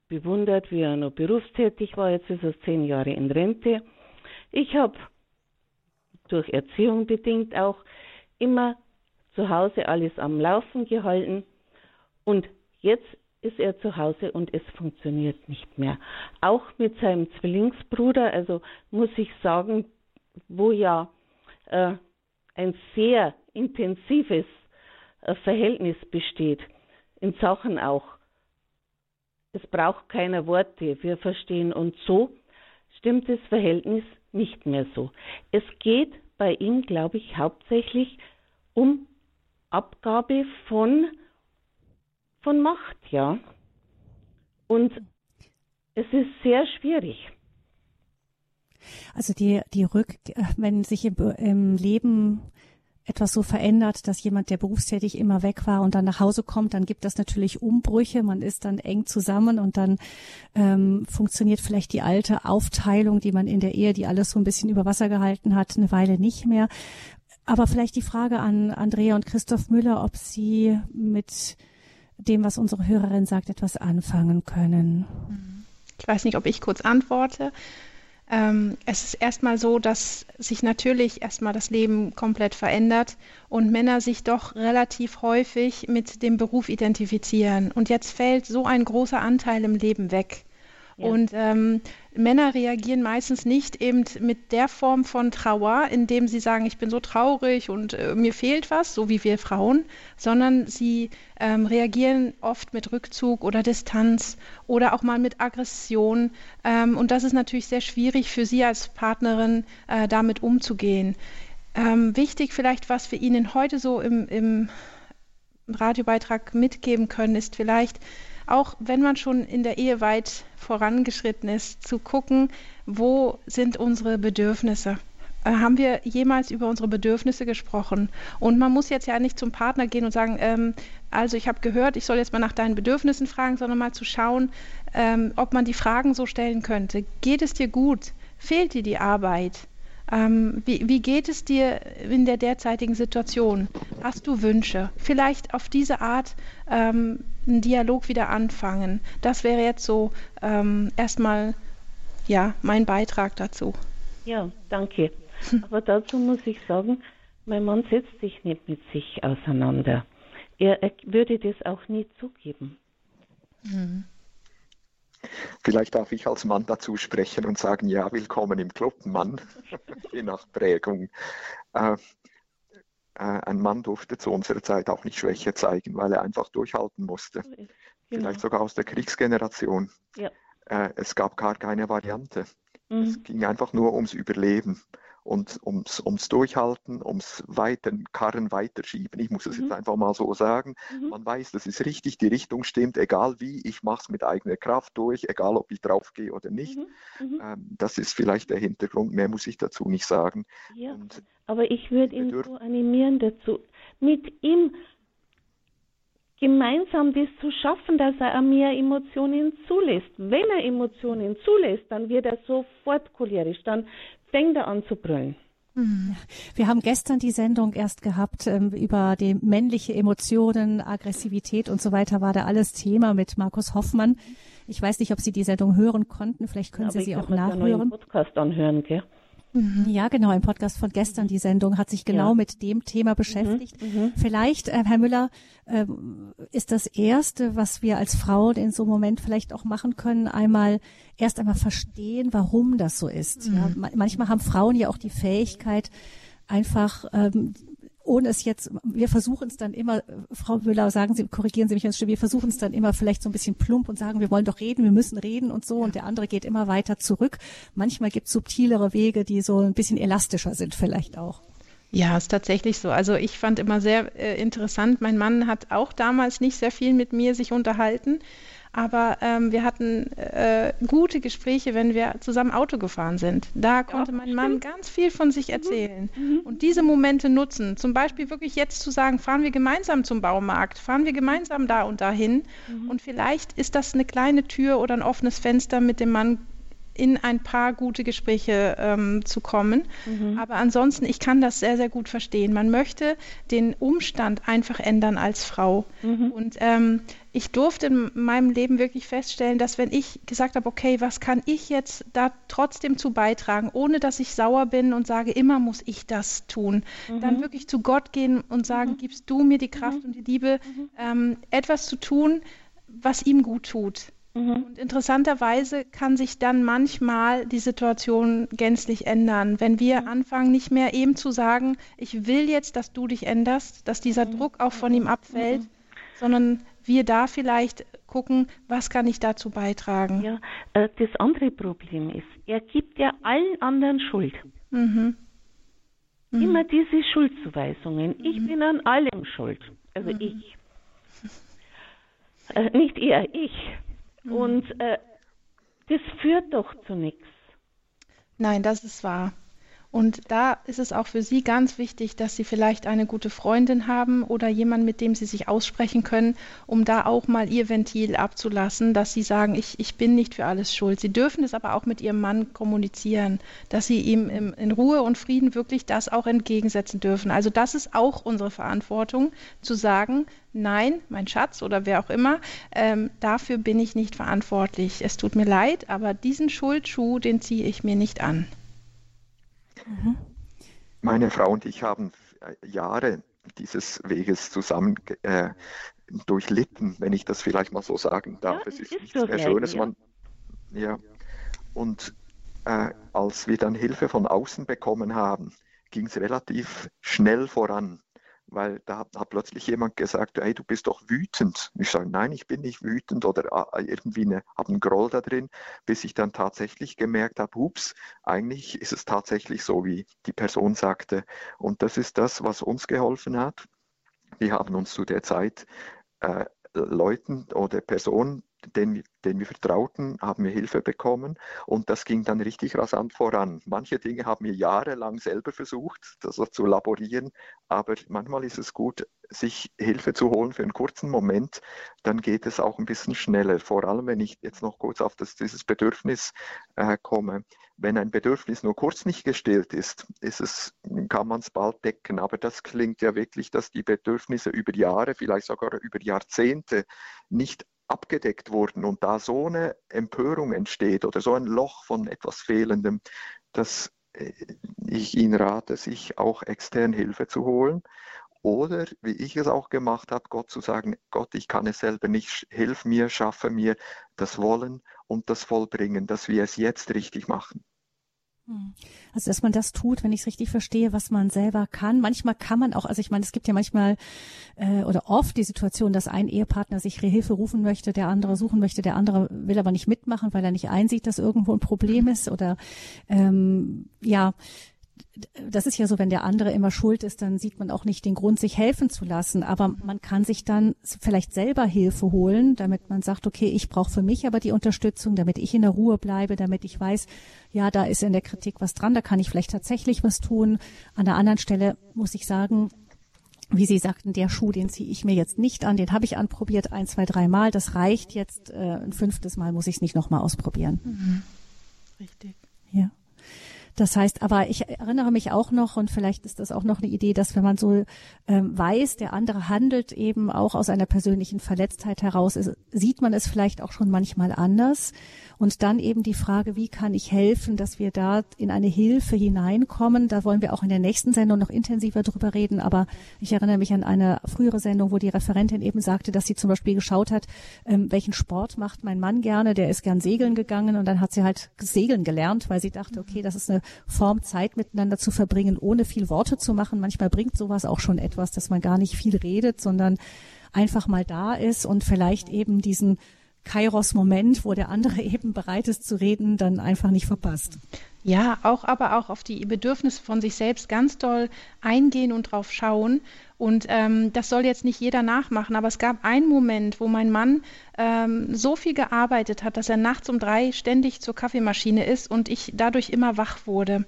bewundert, wie er noch berufstätig war. Jetzt ist er zehn Jahre in Rente. Ich habe durch Erziehung bedingt auch immer zu Hause alles am Laufen gehalten und jetzt ist er zu Hause und es funktioniert nicht mehr. Auch mit seinem Zwillingsbruder, also muss ich sagen, wo ja äh, ein sehr intensives äh, Verhältnis besteht, in Sachen auch, es braucht keine Worte, wir verstehen uns so, stimmt das Verhältnis nicht mehr so. Es geht bei ihm, glaube ich, hauptsächlich um Abgabe von, von Macht, ja. Und es ist sehr schwierig. Also die, die Rück, wenn sich im, im Leben etwas so verändert, dass jemand, der berufstätig immer weg war und dann nach Hause kommt, dann gibt das natürlich Umbrüche. Man ist dann eng zusammen und dann ähm, funktioniert vielleicht die alte Aufteilung, die man in der Ehe, die alles so ein bisschen über Wasser gehalten hat, eine Weile nicht mehr. Aber vielleicht die Frage an Andrea und Christoph Müller, ob Sie mit dem, was unsere Hörerin sagt, etwas anfangen können. Ich weiß nicht, ob ich kurz antworte. Ähm, es ist erstmal so, dass sich natürlich erstmal das Leben komplett verändert und Männer sich doch relativ häufig mit dem Beruf identifizieren. Und jetzt fällt so ein großer Anteil im Leben weg. Und ähm, Männer reagieren meistens nicht eben mit der Form von Trauer, indem sie sagen, ich bin so traurig und äh, mir fehlt was, so wie wir Frauen, sondern sie ähm, reagieren oft mit Rückzug oder Distanz oder auch mal mit Aggression. Ähm, und das ist natürlich sehr schwierig für Sie als Partnerin, äh, damit umzugehen. Ähm, wichtig vielleicht, was wir Ihnen heute so im, im Radiobeitrag mitgeben können, ist vielleicht, auch wenn man schon in der Ehe weit vorangeschritten ist, zu gucken, wo sind unsere Bedürfnisse. Äh, haben wir jemals über unsere Bedürfnisse gesprochen? Und man muss jetzt ja nicht zum Partner gehen und sagen, ähm, also ich habe gehört, ich soll jetzt mal nach deinen Bedürfnissen fragen, sondern mal zu schauen, ähm, ob man die Fragen so stellen könnte. Geht es dir gut? Fehlt dir die Arbeit? Ähm, wie, wie, geht es dir in der derzeitigen Situation? Hast du Wünsche? Vielleicht auf diese Art ähm, einen Dialog wieder anfangen. Das wäre jetzt so ähm, erstmal ja, mein Beitrag dazu. Ja, danke. Aber dazu muss ich sagen, mein Mann setzt sich nicht mit sich auseinander. Er, er würde das auch nie zugeben. Mhm. Vielleicht darf ich als Mann dazu sprechen und sagen, ja, willkommen im Club, Mann, je nach Prägung. Äh, ein Mann durfte zu unserer Zeit auch nicht Schwäche zeigen, weil er einfach durchhalten musste. Genau. Vielleicht sogar aus der Kriegsgeneration. Ja. Äh, es gab gar keine Variante. Mhm. Es ging einfach nur ums Überleben und ums, ums Durchhalten, ums weiten Karren weiterschieben. Ich muss es mhm. jetzt einfach mal so sagen. Mhm. Man weiß, das ist richtig, die Richtung stimmt, egal wie, ich mache es mit eigener Kraft durch, egal ob ich draufgehe oder nicht. Mhm. mhm. Ähm, das ist vielleicht der Hintergrund, mehr muss ich dazu nicht sagen. Ja, und aber ich würde ihn so animieren dazu, mit ihm gemeinsam das zu schaffen, dass er mehr Emotionen zulässt. Wenn er Emotionen zulässt, dann wird er sofort cholerisch, dann fängt er an zu brüllen. Hm. Wir haben gestern die Sendung erst gehabt ähm, über die männliche Emotionen, Aggressivität und so weiter war da alles Thema mit Markus Hoffmann. Ich weiß nicht, ob Sie die Sendung hören konnten. Vielleicht können ja, Sie sie auch nachhören. Podcast anhören, gell? Mhm. Ja, genau. Im Podcast von gestern, die Sendung, hat sich genau ja. mit dem Thema mhm. beschäftigt. Mhm. Vielleicht, äh, Herr Müller, äh, ist das Erste, was wir als Frauen in so einem Moment vielleicht auch machen können, einmal erst einmal verstehen, warum das so ist. Mhm. Ja, manchmal haben Frauen ja auch die Fähigkeit, einfach ähm, ohne es jetzt, wir versuchen es dann immer, Frau Müller, sagen Sie, korrigieren Sie mich, wir versuchen es dann immer vielleicht so ein bisschen plump und sagen, wir wollen doch reden, wir müssen reden und so, und der andere geht immer weiter zurück. Manchmal gibt es subtilere Wege, die so ein bisschen elastischer sind vielleicht auch. Ja, ist tatsächlich so. Also ich fand immer sehr äh, interessant, mein Mann hat auch damals nicht sehr viel mit mir sich unterhalten. Aber ähm, wir hatten äh, gute Gespräche, wenn wir zusammen Auto gefahren sind. Da konnte ja, mein. Mann ganz viel von sich mhm. erzählen. Mhm. Und diese Momente nutzen. Zum Beispiel wirklich jetzt zu sagen, fahren wir gemeinsam zum Baumarkt, fahren wir gemeinsam da und dahin. Mhm. Und vielleicht ist das eine kleine Tür oder ein offenes Fenster mit dem Mann in ein paar gute Gespräche ähm, zu kommen. Mhm. Aber ansonsten, ich kann das sehr, sehr gut verstehen. Man möchte den Umstand einfach ändern als Frau. Mhm. Und ähm, ich durfte in meinem Leben wirklich feststellen, dass wenn ich gesagt habe, okay, was kann ich jetzt da trotzdem zu beitragen, ohne dass ich sauer bin und sage, immer muss ich das tun, mhm. dann wirklich zu Gott gehen und sagen, mhm. gibst du mir die Kraft mhm. und die Liebe, mhm. ähm, etwas zu tun, was ihm gut tut. Mhm. Und interessanterweise kann sich dann manchmal die Situation gänzlich ändern. Wenn wir mhm. anfangen, nicht mehr eben zu sagen, ich will jetzt, dass du dich änderst, dass dieser mhm. Druck auch von ihm abfällt, mhm. sondern wir da vielleicht gucken, was kann ich dazu beitragen. Ja, äh, das andere Problem ist, er gibt ja allen anderen Schuld. Mhm. Mhm. Immer diese Schuldzuweisungen. Ich bin an allem schuld. Also ich. Äh, nicht er, ich. Mhm. Und äh, das führt doch zu nichts. Nein, das ist wahr. Und da ist es auch für Sie ganz wichtig, dass Sie vielleicht eine gute Freundin haben oder jemanden, mit dem Sie sich aussprechen können, um da auch mal Ihr Ventil abzulassen, dass Sie sagen, ich, ich bin nicht für alles schuld. Sie dürfen es aber auch mit Ihrem Mann kommunizieren, dass Sie ihm im, in Ruhe und Frieden wirklich das auch entgegensetzen dürfen. Also das ist auch unsere Verantwortung, zu sagen, nein, mein Schatz oder wer auch immer, ähm, dafür bin ich nicht verantwortlich. Es tut mir leid, aber diesen Schuldschuh, den ziehe ich mir nicht an. Mhm. Meine Frau und ich haben Jahre dieses Weges zusammen äh, durchlitten, wenn ich das vielleicht mal so sagen darf. Ja, es ist, ist nichts so sehr Schönes. Man, ja. Und äh, als wir dann Hilfe von außen bekommen haben, ging es relativ schnell voran weil da hat, plötzlich jemand gesagt, hey, du bist doch wütend. Ich sage, nein, ich bin nicht wütend oder äh, irgendwie eine, habe einen Groll da drin, bis ich dann tatsächlich gemerkt habe, ups, eigentlich ist es tatsächlich so, wie die Person sagte. Und das ist das, was uns geholfen hat. Wir haben uns zu der Zeit äh, Leuten oder Personen den, den wir vertrauten, haben wir Hilfe bekommen und das ging dann richtig rasant voran. Manche Dinge haben wir jahrelang selber versucht, das zu laborieren, aber manchmal ist es gut, sich Hilfe zu holen für einen kurzen Moment, dann geht es auch ein bisschen schneller. Vor allem, wenn ich jetzt noch kurz auf das, dieses Bedürfnis äh, komme. Wenn ein Bedürfnis nur kurz nicht gestillt ist, ist es, kann man es bald decken. Aber das klingt ja wirklich, dass die Bedürfnisse über Jahre, vielleicht sogar über Jahrzehnte nicht abgedeckt wurden und da so eine Empörung entsteht oder so ein Loch von etwas Fehlendem, dass äh, ich Ihnen rate, sich auch extern Hilfe zu holen. Oder, wie ich es auch gemacht habe, Gott zu sagen, Gott, ich kann es selber nicht, hilf mir, schaffe mir das Wollen und das Vollbringen, dass wir es jetzt richtig machen. Hm. Also dass man das tut, wenn ich es richtig verstehe, was man selber kann. Manchmal kann man auch, also ich meine, es gibt ja manchmal äh, oder oft die Situation, dass ein Ehepartner sich Hilfe rufen möchte, der andere suchen möchte, der andere will aber nicht mitmachen, weil er nicht einsieht, dass irgendwo ein Problem ist oder ähm, ja, das ist ja so, wenn der andere immer schuld ist, dann sieht man auch nicht den Grund, sich helfen zu lassen. Aber man kann sich dann vielleicht selber Hilfe holen, damit man sagt, okay, ich brauche für mich aber die Unterstützung, damit ich in der Ruhe bleibe, damit ich weiß, ja, da ist in der Kritik was dran, da kann ich vielleicht tatsächlich was tun. An der anderen Stelle muss ich sagen, wie Sie sagten, der Schuh, den ziehe ich mir jetzt nicht an, den habe ich anprobiert ein, zwei, drei Mal. Das reicht jetzt. Äh, ein fünftes Mal muss ich es nicht nochmal ausprobieren. Mhm. Richtig. Das heißt, aber ich erinnere mich auch noch, und vielleicht ist das auch noch eine Idee, dass wenn man so ähm, weiß, der andere handelt eben auch aus einer persönlichen Verletztheit heraus, ist, sieht man es vielleicht auch schon manchmal anders. Und dann eben die Frage, wie kann ich helfen, dass wir da in eine Hilfe hineinkommen. Da wollen wir auch in der nächsten Sendung noch intensiver drüber reden. Aber ich erinnere mich an eine frühere Sendung, wo die Referentin eben sagte, dass sie zum Beispiel geschaut hat, ähm, welchen Sport macht mein Mann gerne. Der ist gern segeln gegangen und dann hat sie halt segeln gelernt, weil sie dachte, okay, das ist eine Form, Zeit miteinander zu verbringen, ohne viel Worte zu machen. Manchmal bringt sowas auch schon etwas, dass man gar nicht viel redet, sondern einfach mal da ist und vielleicht eben diesen Kairos-Moment, wo der andere eben bereit ist zu reden, dann einfach nicht verpasst. Ja, auch aber auch auf die Bedürfnisse von sich selbst ganz doll eingehen und drauf schauen. Und ähm, das soll jetzt nicht jeder nachmachen, aber es gab einen Moment, wo mein Mann ähm, so viel gearbeitet hat, dass er nachts um drei ständig zur Kaffeemaschine ist und ich dadurch immer wach wurde.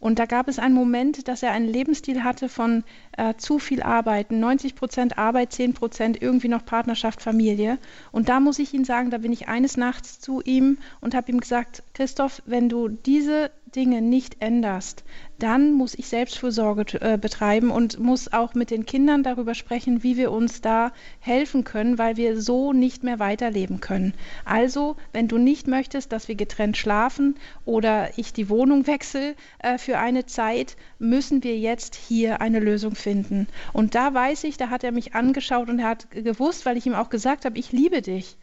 Und da gab es einen Moment, dass er einen Lebensstil hatte von äh, zu viel Arbeiten, 90 Prozent Arbeit, 10 Prozent irgendwie noch Partnerschaft, Familie. Und da muss ich Ihnen sagen, da bin ich eines Nachts zu ihm und habe ihm gesagt, Christoph, wenn du diese Dinge nicht änderst, dann muss ich Selbstfürsorge äh, betreiben und muss auch mit den Kindern darüber sprechen, wie wir uns da helfen können, weil wir so nicht mehr weiterleben können. Also, wenn du nicht möchtest, dass wir getrennt schlafen oder ich die Wohnung wechsle äh, für eine Zeit, müssen wir jetzt hier eine Lösung finden. Und da weiß ich, da hat er mich angeschaut und er hat gewusst, weil ich ihm auch gesagt habe, ich liebe dich.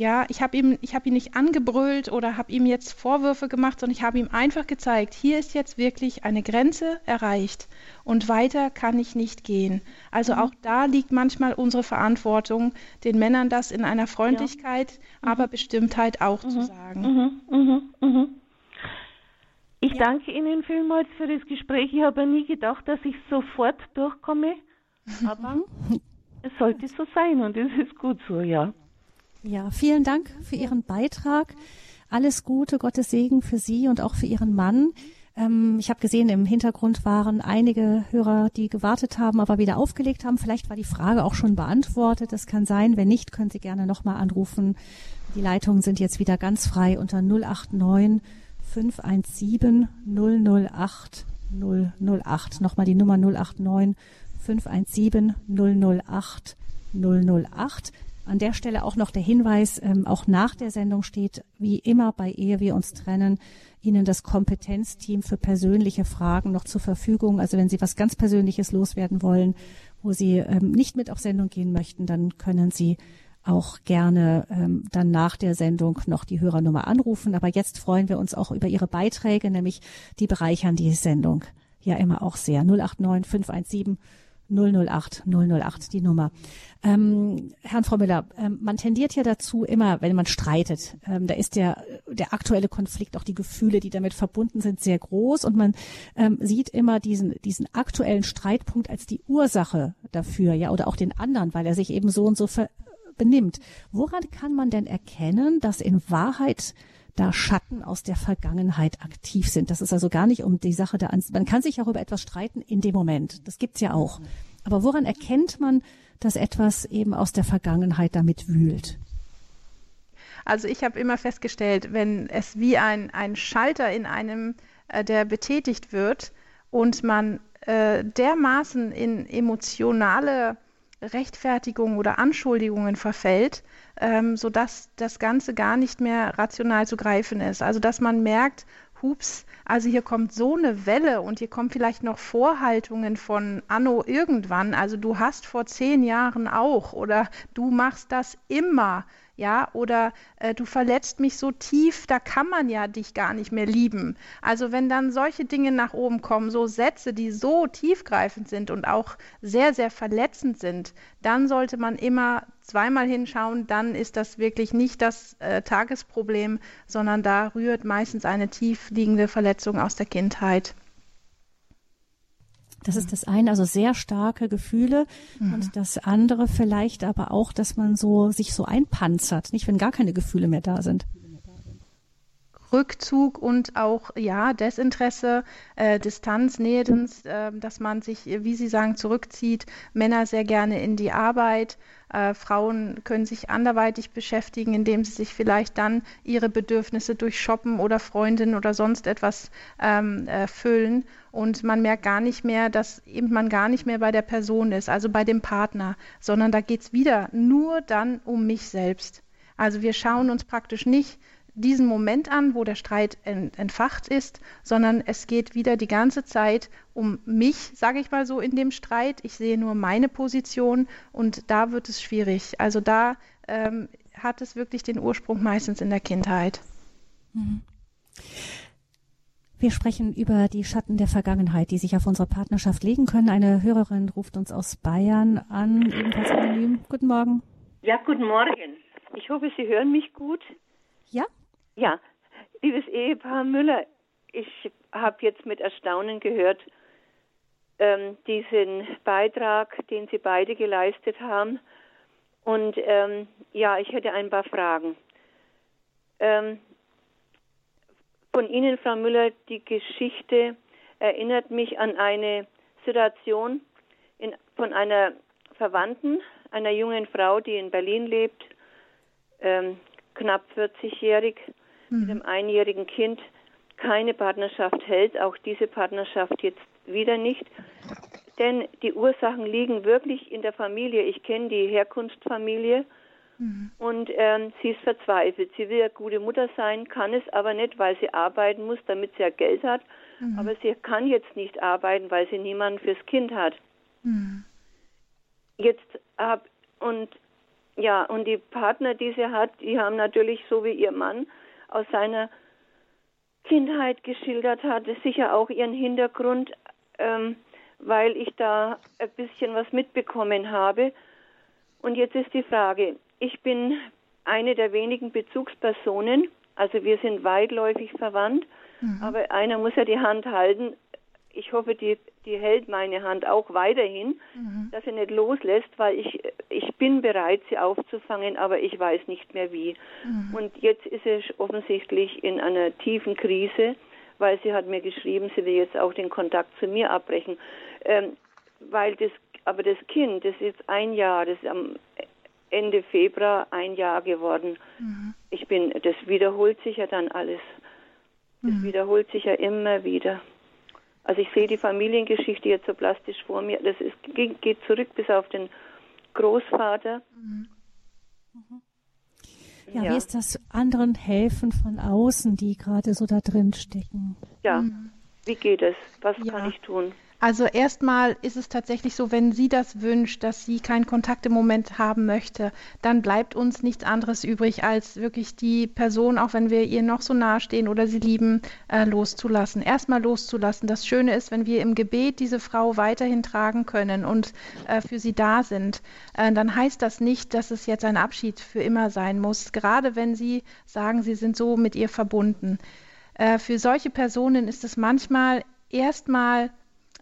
Ja, ich habe ihm, ich ihn nicht angebrüllt oder habe ihm jetzt Vorwürfe gemacht, sondern ich habe ihm einfach gezeigt, hier ist jetzt wirklich eine Grenze erreicht und weiter kann ich nicht gehen. Also mhm. auch da liegt manchmal unsere Verantwortung, den Männern das in einer Freundlichkeit, ja. mhm. aber Bestimmtheit auch mhm. zu sagen. Mhm. Mhm. Ich ja. danke Ihnen vielmals für das Gespräch. Ich habe nie gedacht, dass ich sofort durchkomme, aber es sollte so sein und es ist gut so, ja. Ja, vielen Dank für Ihren Beitrag. Alles Gute, Gottes Segen für Sie und auch für Ihren Mann. Ähm, ich habe gesehen, im Hintergrund waren einige Hörer, die gewartet haben, aber wieder aufgelegt haben. Vielleicht war die Frage auch schon beantwortet. Das kann sein. Wenn nicht, können Sie gerne nochmal anrufen. Die Leitungen sind jetzt wieder ganz frei unter 089 517 008 008. Nochmal die Nummer 089 517 008 008. An der Stelle auch noch der Hinweis, ähm, auch nach der Sendung steht, wie immer bei Ehe wir uns trennen, Ihnen das Kompetenzteam für persönliche Fragen noch zur Verfügung. Also wenn Sie was ganz Persönliches loswerden wollen, wo Sie ähm, nicht mit auf Sendung gehen möchten, dann können Sie auch gerne ähm, dann nach der Sendung noch die Hörernummer anrufen. Aber jetzt freuen wir uns auch über Ihre Beiträge, nämlich die bereichern die Sendung ja immer auch sehr. 089 517 008 008 die Nummer. Ähm, Herrn Frau Müller, ähm, man tendiert ja dazu immer, wenn man streitet, ähm, da ist der der aktuelle Konflikt, auch die Gefühle, die damit verbunden sind, sehr groß und man ähm, sieht immer diesen diesen aktuellen Streitpunkt als die Ursache dafür, ja, oder auch den anderen, weil er sich eben so und so benimmt. Woran kann man denn erkennen, dass in Wahrheit da Schatten aus der Vergangenheit aktiv sind. Das ist also gar nicht um die Sache der Ans Man kann sich auch über etwas streiten in dem Moment. Das gibt's ja auch. Aber woran erkennt man, dass etwas eben aus der Vergangenheit damit wühlt? Also ich habe immer festgestellt, wenn es wie ein, ein Schalter in einem, äh, der betätigt wird und man äh, dermaßen in emotionale Rechtfertigungen oder Anschuldigungen verfällt, ähm, sodass das Ganze gar nicht mehr rational zu greifen ist. Also dass man merkt, hups, also hier kommt so eine Welle und hier kommen vielleicht noch Vorhaltungen von Anno irgendwann. Also du hast vor zehn Jahren auch oder du machst das immer ja, oder äh, du verletzt mich so tief, da kann man ja dich gar nicht mehr lieben. Also wenn dann solche Dinge nach oben kommen, so Sätze, die so tiefgreifend sind und auch sehr, sehr verletzend sind, dann sollte man immer zweimal hinschauen, dann ist das wirklich nicht das äh, Tagesproblem, sondern da rührt meistens eine tief liegende Verletzung aus der Kindheit. Das ist das eine, also sehr starke Gefühle mhm. und das andere vielleicht aber auch, dass man so sich so einpanzert, nicht wenn gar keine Gefühle mehr da sind. Rückzug und auch ja Desinteresse, äh, Distanz, Nähe, äh, dass man sich, wie Sie sagen, zurückzieht. Männer sehr gerne in die Arbeit. Äh, Frauen können sich anderweitig beschäftigen, indem sie sich vielleicht dann ihre Bedürfnisse durch Shoppen oder Freundinnen oder sonst etwas ähm, erfüllen. Und man merkt gar nicht mehr, dass eben man gar nicht mehr bei der Person ist, also bei dem Partner, sondern da geht es wieder nur dann um mich selbst. Also wir schauen uns praktisch nicht diesen Moment an, wo der Streit entfacht ist, sondern es geht wieder die ganze Zeit um mich, sage ich mal so, in dem Streit. Ich sehe nur meine Position und da wird es schwierig. Also da ähm, hat es wirklich den Ursprung meistens in der Kindheit. Mhm. Wir sprechen über die Schatten der Vergangenheit, die sich auf unsere Partnerschaft legen können. Eine Hörerin ruft uns aus Bayern an, ebenfalls anonym. Guten Morgen. Ja, guten Morgen. Ich hoffe, Sie hören mich gut. Ja? Ja, liebes Ehepaar Müller, ich habe jetzt mit Erstaunen gehört, ähm, diesen Beitrag, den Sie beide geleistet haben. Und ähm, ja, ich hätte ein paar Fragen. Ähm, von Ihnen, Frau Müller, die Geschichte erinnert mich an eine Situation in, von einer Verwandten, einer jungen Frau, die in Berlin lebt, ähm, knapp 40-jährig, mhm. mit einem einjährigen Kind, keine Partnerschaft hält, auch diese Partnerschaft jetzt wieder nicht. Denn die Ursachen liegen wirklich in der Familie. Ich kenne die Herkunftsfamilie Mhm. Und ähm, sie ist verzweifelt. Sie will ja gute Mutter sein, kann es aber nicht, weil sie arbeiten muss, damit sie ja Geld hat. Mhm. Aber sie kann jetzt nicht arbeiten, weil sie niemanden fürs Kind hat. Mhm. Jetzt hab und ja, und die Partner, die sie hat, die haben natürlich so wie ihr Mann aus seiner Kindheit geschildert hat, sicher auch ihren Hintergrund, ähm, weil ich da ein bisschen was mitbekommen habe. Und jetzt ist die Frage, ich bin eine der wenigen Bezugspersonen, also wir sind weitläufig verwandt, mhm. aber einer muss ja die Hand halten. Ich hoffe, die, die hält meine Hand auch weiterhin, mhm. dass sie nicht loslässt, weil ich, ich bin bereit, sie aufzufangen, aber ich weiß nicht mehr wie. Mhm. Und jetzt ist sie offensichtlich in einer tiefen Krise, weil sie hat mir geschrieben, sie will jetzt auch den Kontakt zu mir abbrechen. Ähm, weil das, aber das Kind, das ist jetzt ein Jahr, das ist am Ende Februar ein Jahr geworden. Mhm. Ich bin, das wiederholt sich ja dann alles. Das mhm. wiederholt sich ja immer wieder. Also ich sehe die Familiengeschichte jetzt so plastisch vor mir. Das ist, geht zurück bis auf den Großvater. Mhm. mhm. Ja, ja, wie ist das anderen helfen von außen, die gerade so da drin stecken? Ja, mhm. wie geht es? Was ja. kann ich tun? Also erstmal ist es tatsächlich so, wenn sie das wünscht, dass sie keinen Kontakt im Moment haben möchte, dann bleibt uns nichts anderes übrig, als wirklich die Person, auch wenn wir ihr noch so nahe stehen oder sie lieben, äh, loszulassen. Erstmal loszulassen. Das Schöne ist, wenn wir im Gebet diese Frau weiterhin tragen können und äh, für sie da sind, äh, dann heißt das nicht, dass es jetzt ein Abschied für immer sein muss. Gerade wenn sie sagen, sie sind so mit ihr verbunden. Äh, für solche Personen ist es manchmal erstmal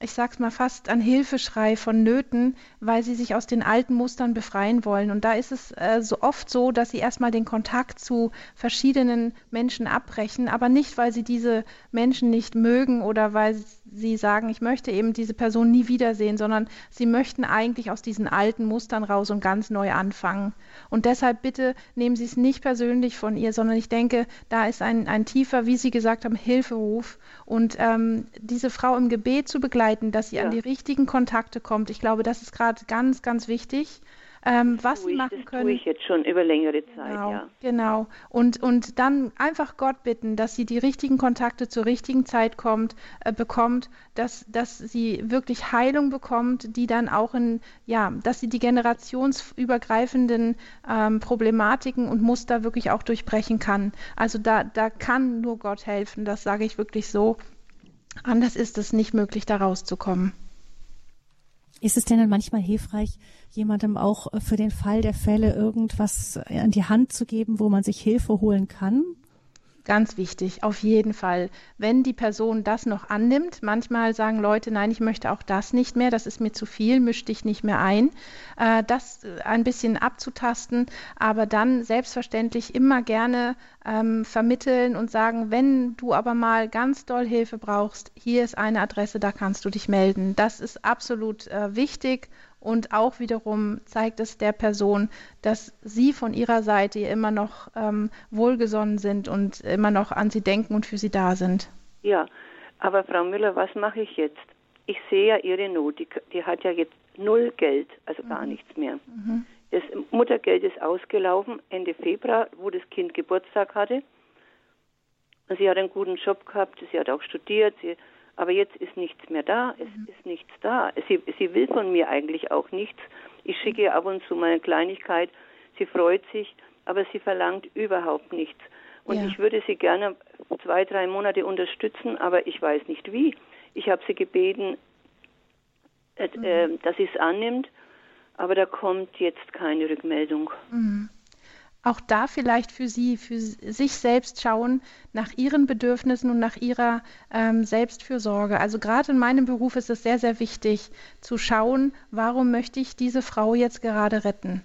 ich sag's mal fast, ein Hilfeschrei von Nöten, weil sie sich aus den alten Mustern befreien wollen. Und da ist es äh, so oft so, dass sie erstmal den Kontakt zu verschiedenen Menschen abbrechen, aber nicht, weil sie diese Menschen nicht mögen oder weil sie sagen, ich möchte eben diese Person nie wiedersehen, sondern sie möchten eigentlich aus diesen alten Mustern raus und ganz neu anfangen. Und deshalb bitte nehmen Sie es nicht persönlich von ihr, sondern ich denke, da ist ein, ein tiefer, wie Sie gesagt haben, Hilferuf. Und ähm, diese Frau im Gebet zu begleiten, dass sie ja. an die richtigen Kontakte kommt, ich glaube, das ist gerade ganz, ganz wichtig ähm, was sie machen das können. Tue ich jetzt schon über längere Zeit, genau, ja. Genau. Und, und dann einfach Gott bitten, dass sie die richtigen Kontakte zur richtigen Zeit kommt, äh, bekommt, dass, dass sie wirklich Heilung bekommt, die dann auch in, ja, dass sie die generationsübergreifenden ähm, Problematiken und Muster wirklich auch durchbrechen kann. Also da, da kann nur Gott helfen, das sage ich wirklich so. Anders ist es nicht möglich, da rauszukommen. Ist es denn dann manchmal hilfreich, jemandem auch äh, für den Fall der Fälle irgendwas an die Hand zu geben, wo man sich Hilfe holen kann? Ganz wichtig, auf jeden Fall. Wenn die Person das noch annimmt, manchmal sagen Leute, nein, ich möchte auch das nicht mehr, das ist mir zu viel, misch dich nicht mehr ein. Äh, das ein bisschen abzutasten, aber dann selbstverständlich immer gerne ähm, vermitteln und sagen, wenn du aber mal ganz doll Hilfe brauchst, hier ist eine Adresse, da kannst du dich melden. Das ist absolut äh, wichtig und auch wiederum zeigt es der Person, dass sie von ihrer Seite immer noch ähm, wohlgesonnen sind und immer noch an sie denken und für sie da sind. Ja, aber Frau Müller, was mache ich jetzt? Ich sehe ja ihre Not, die, die hat ja jetzt null Geld, also mhm. gar nichts mehr. Mhm. Das Muttergeld ist ausgelaufen Ende Februar, wo das Kind Geburtstag hatte. Sie hat einen guten Job gehabt, sie hat auch studiert, sie aber jetzt ist nichts mehr da, es mhm. ist nichts da. Sie, sie will von mir eigentlich auch nichts. Ich schicke ihr ab und zu mal eine Kleinigkeit, sie freut sich, aber sie verlangt überhaupt nichts. Und ja. ich würde sie gerne zwei, drei Monate unterstützen, aber ich weiß nicht wie. Ich habe sie gebeten, äh, mhm. äh, dass sie es annimmt, aber da kommt jetzt keine Rückmeldung. Mhm auch da vielleicht für Sie, für sich selbst schauen nach Ihren Bedürfnissen und nach Ihrer ähm, Selbstfürsorge. Also gerade in meinem Beruf ist es sehr, sehr wichtig zu schauen, warum möchte ich diese Frau jetzt gerade retten?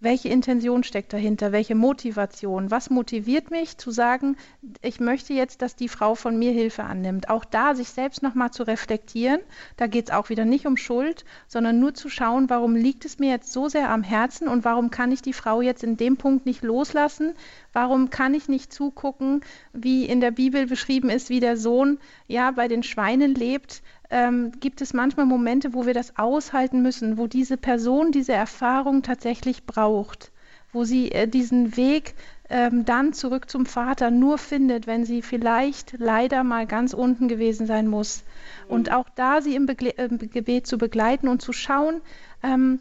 Welche Intention steckt dahinter, welche Motivation, was motiviert mich zu sagen, ich möchte jetzt, dass die Frau von mir Hilfe annimmt. Auch da sich selbst nochmal zu reflektieren, da geht es auch wieder nicht um Schuld, sondern nur zu schauen, warum liegt es mir jetzt so sehr am Herzen und warum kann ich die Frau jetzt in dem Punkt nicht loslassen, warum kann ich nicht zugucken, wie in der Bibel beschrieben ist, wie der Sohn ja bei den Schweinen lebt, ähm, gibt es manchmal Momente, wo wir das aushalten müssen, wo diese Person diese Erfahrung tatsächlich braucht, wo sie äh, diesen Weg ähm, dann zurück zum Vater nur findet, wenn sie vielleicht leider mal ganz unten gewesen sein muss. Mhm. Und auch da sie im, Begle im Gebet zu begleiten und zu schauen, ähm,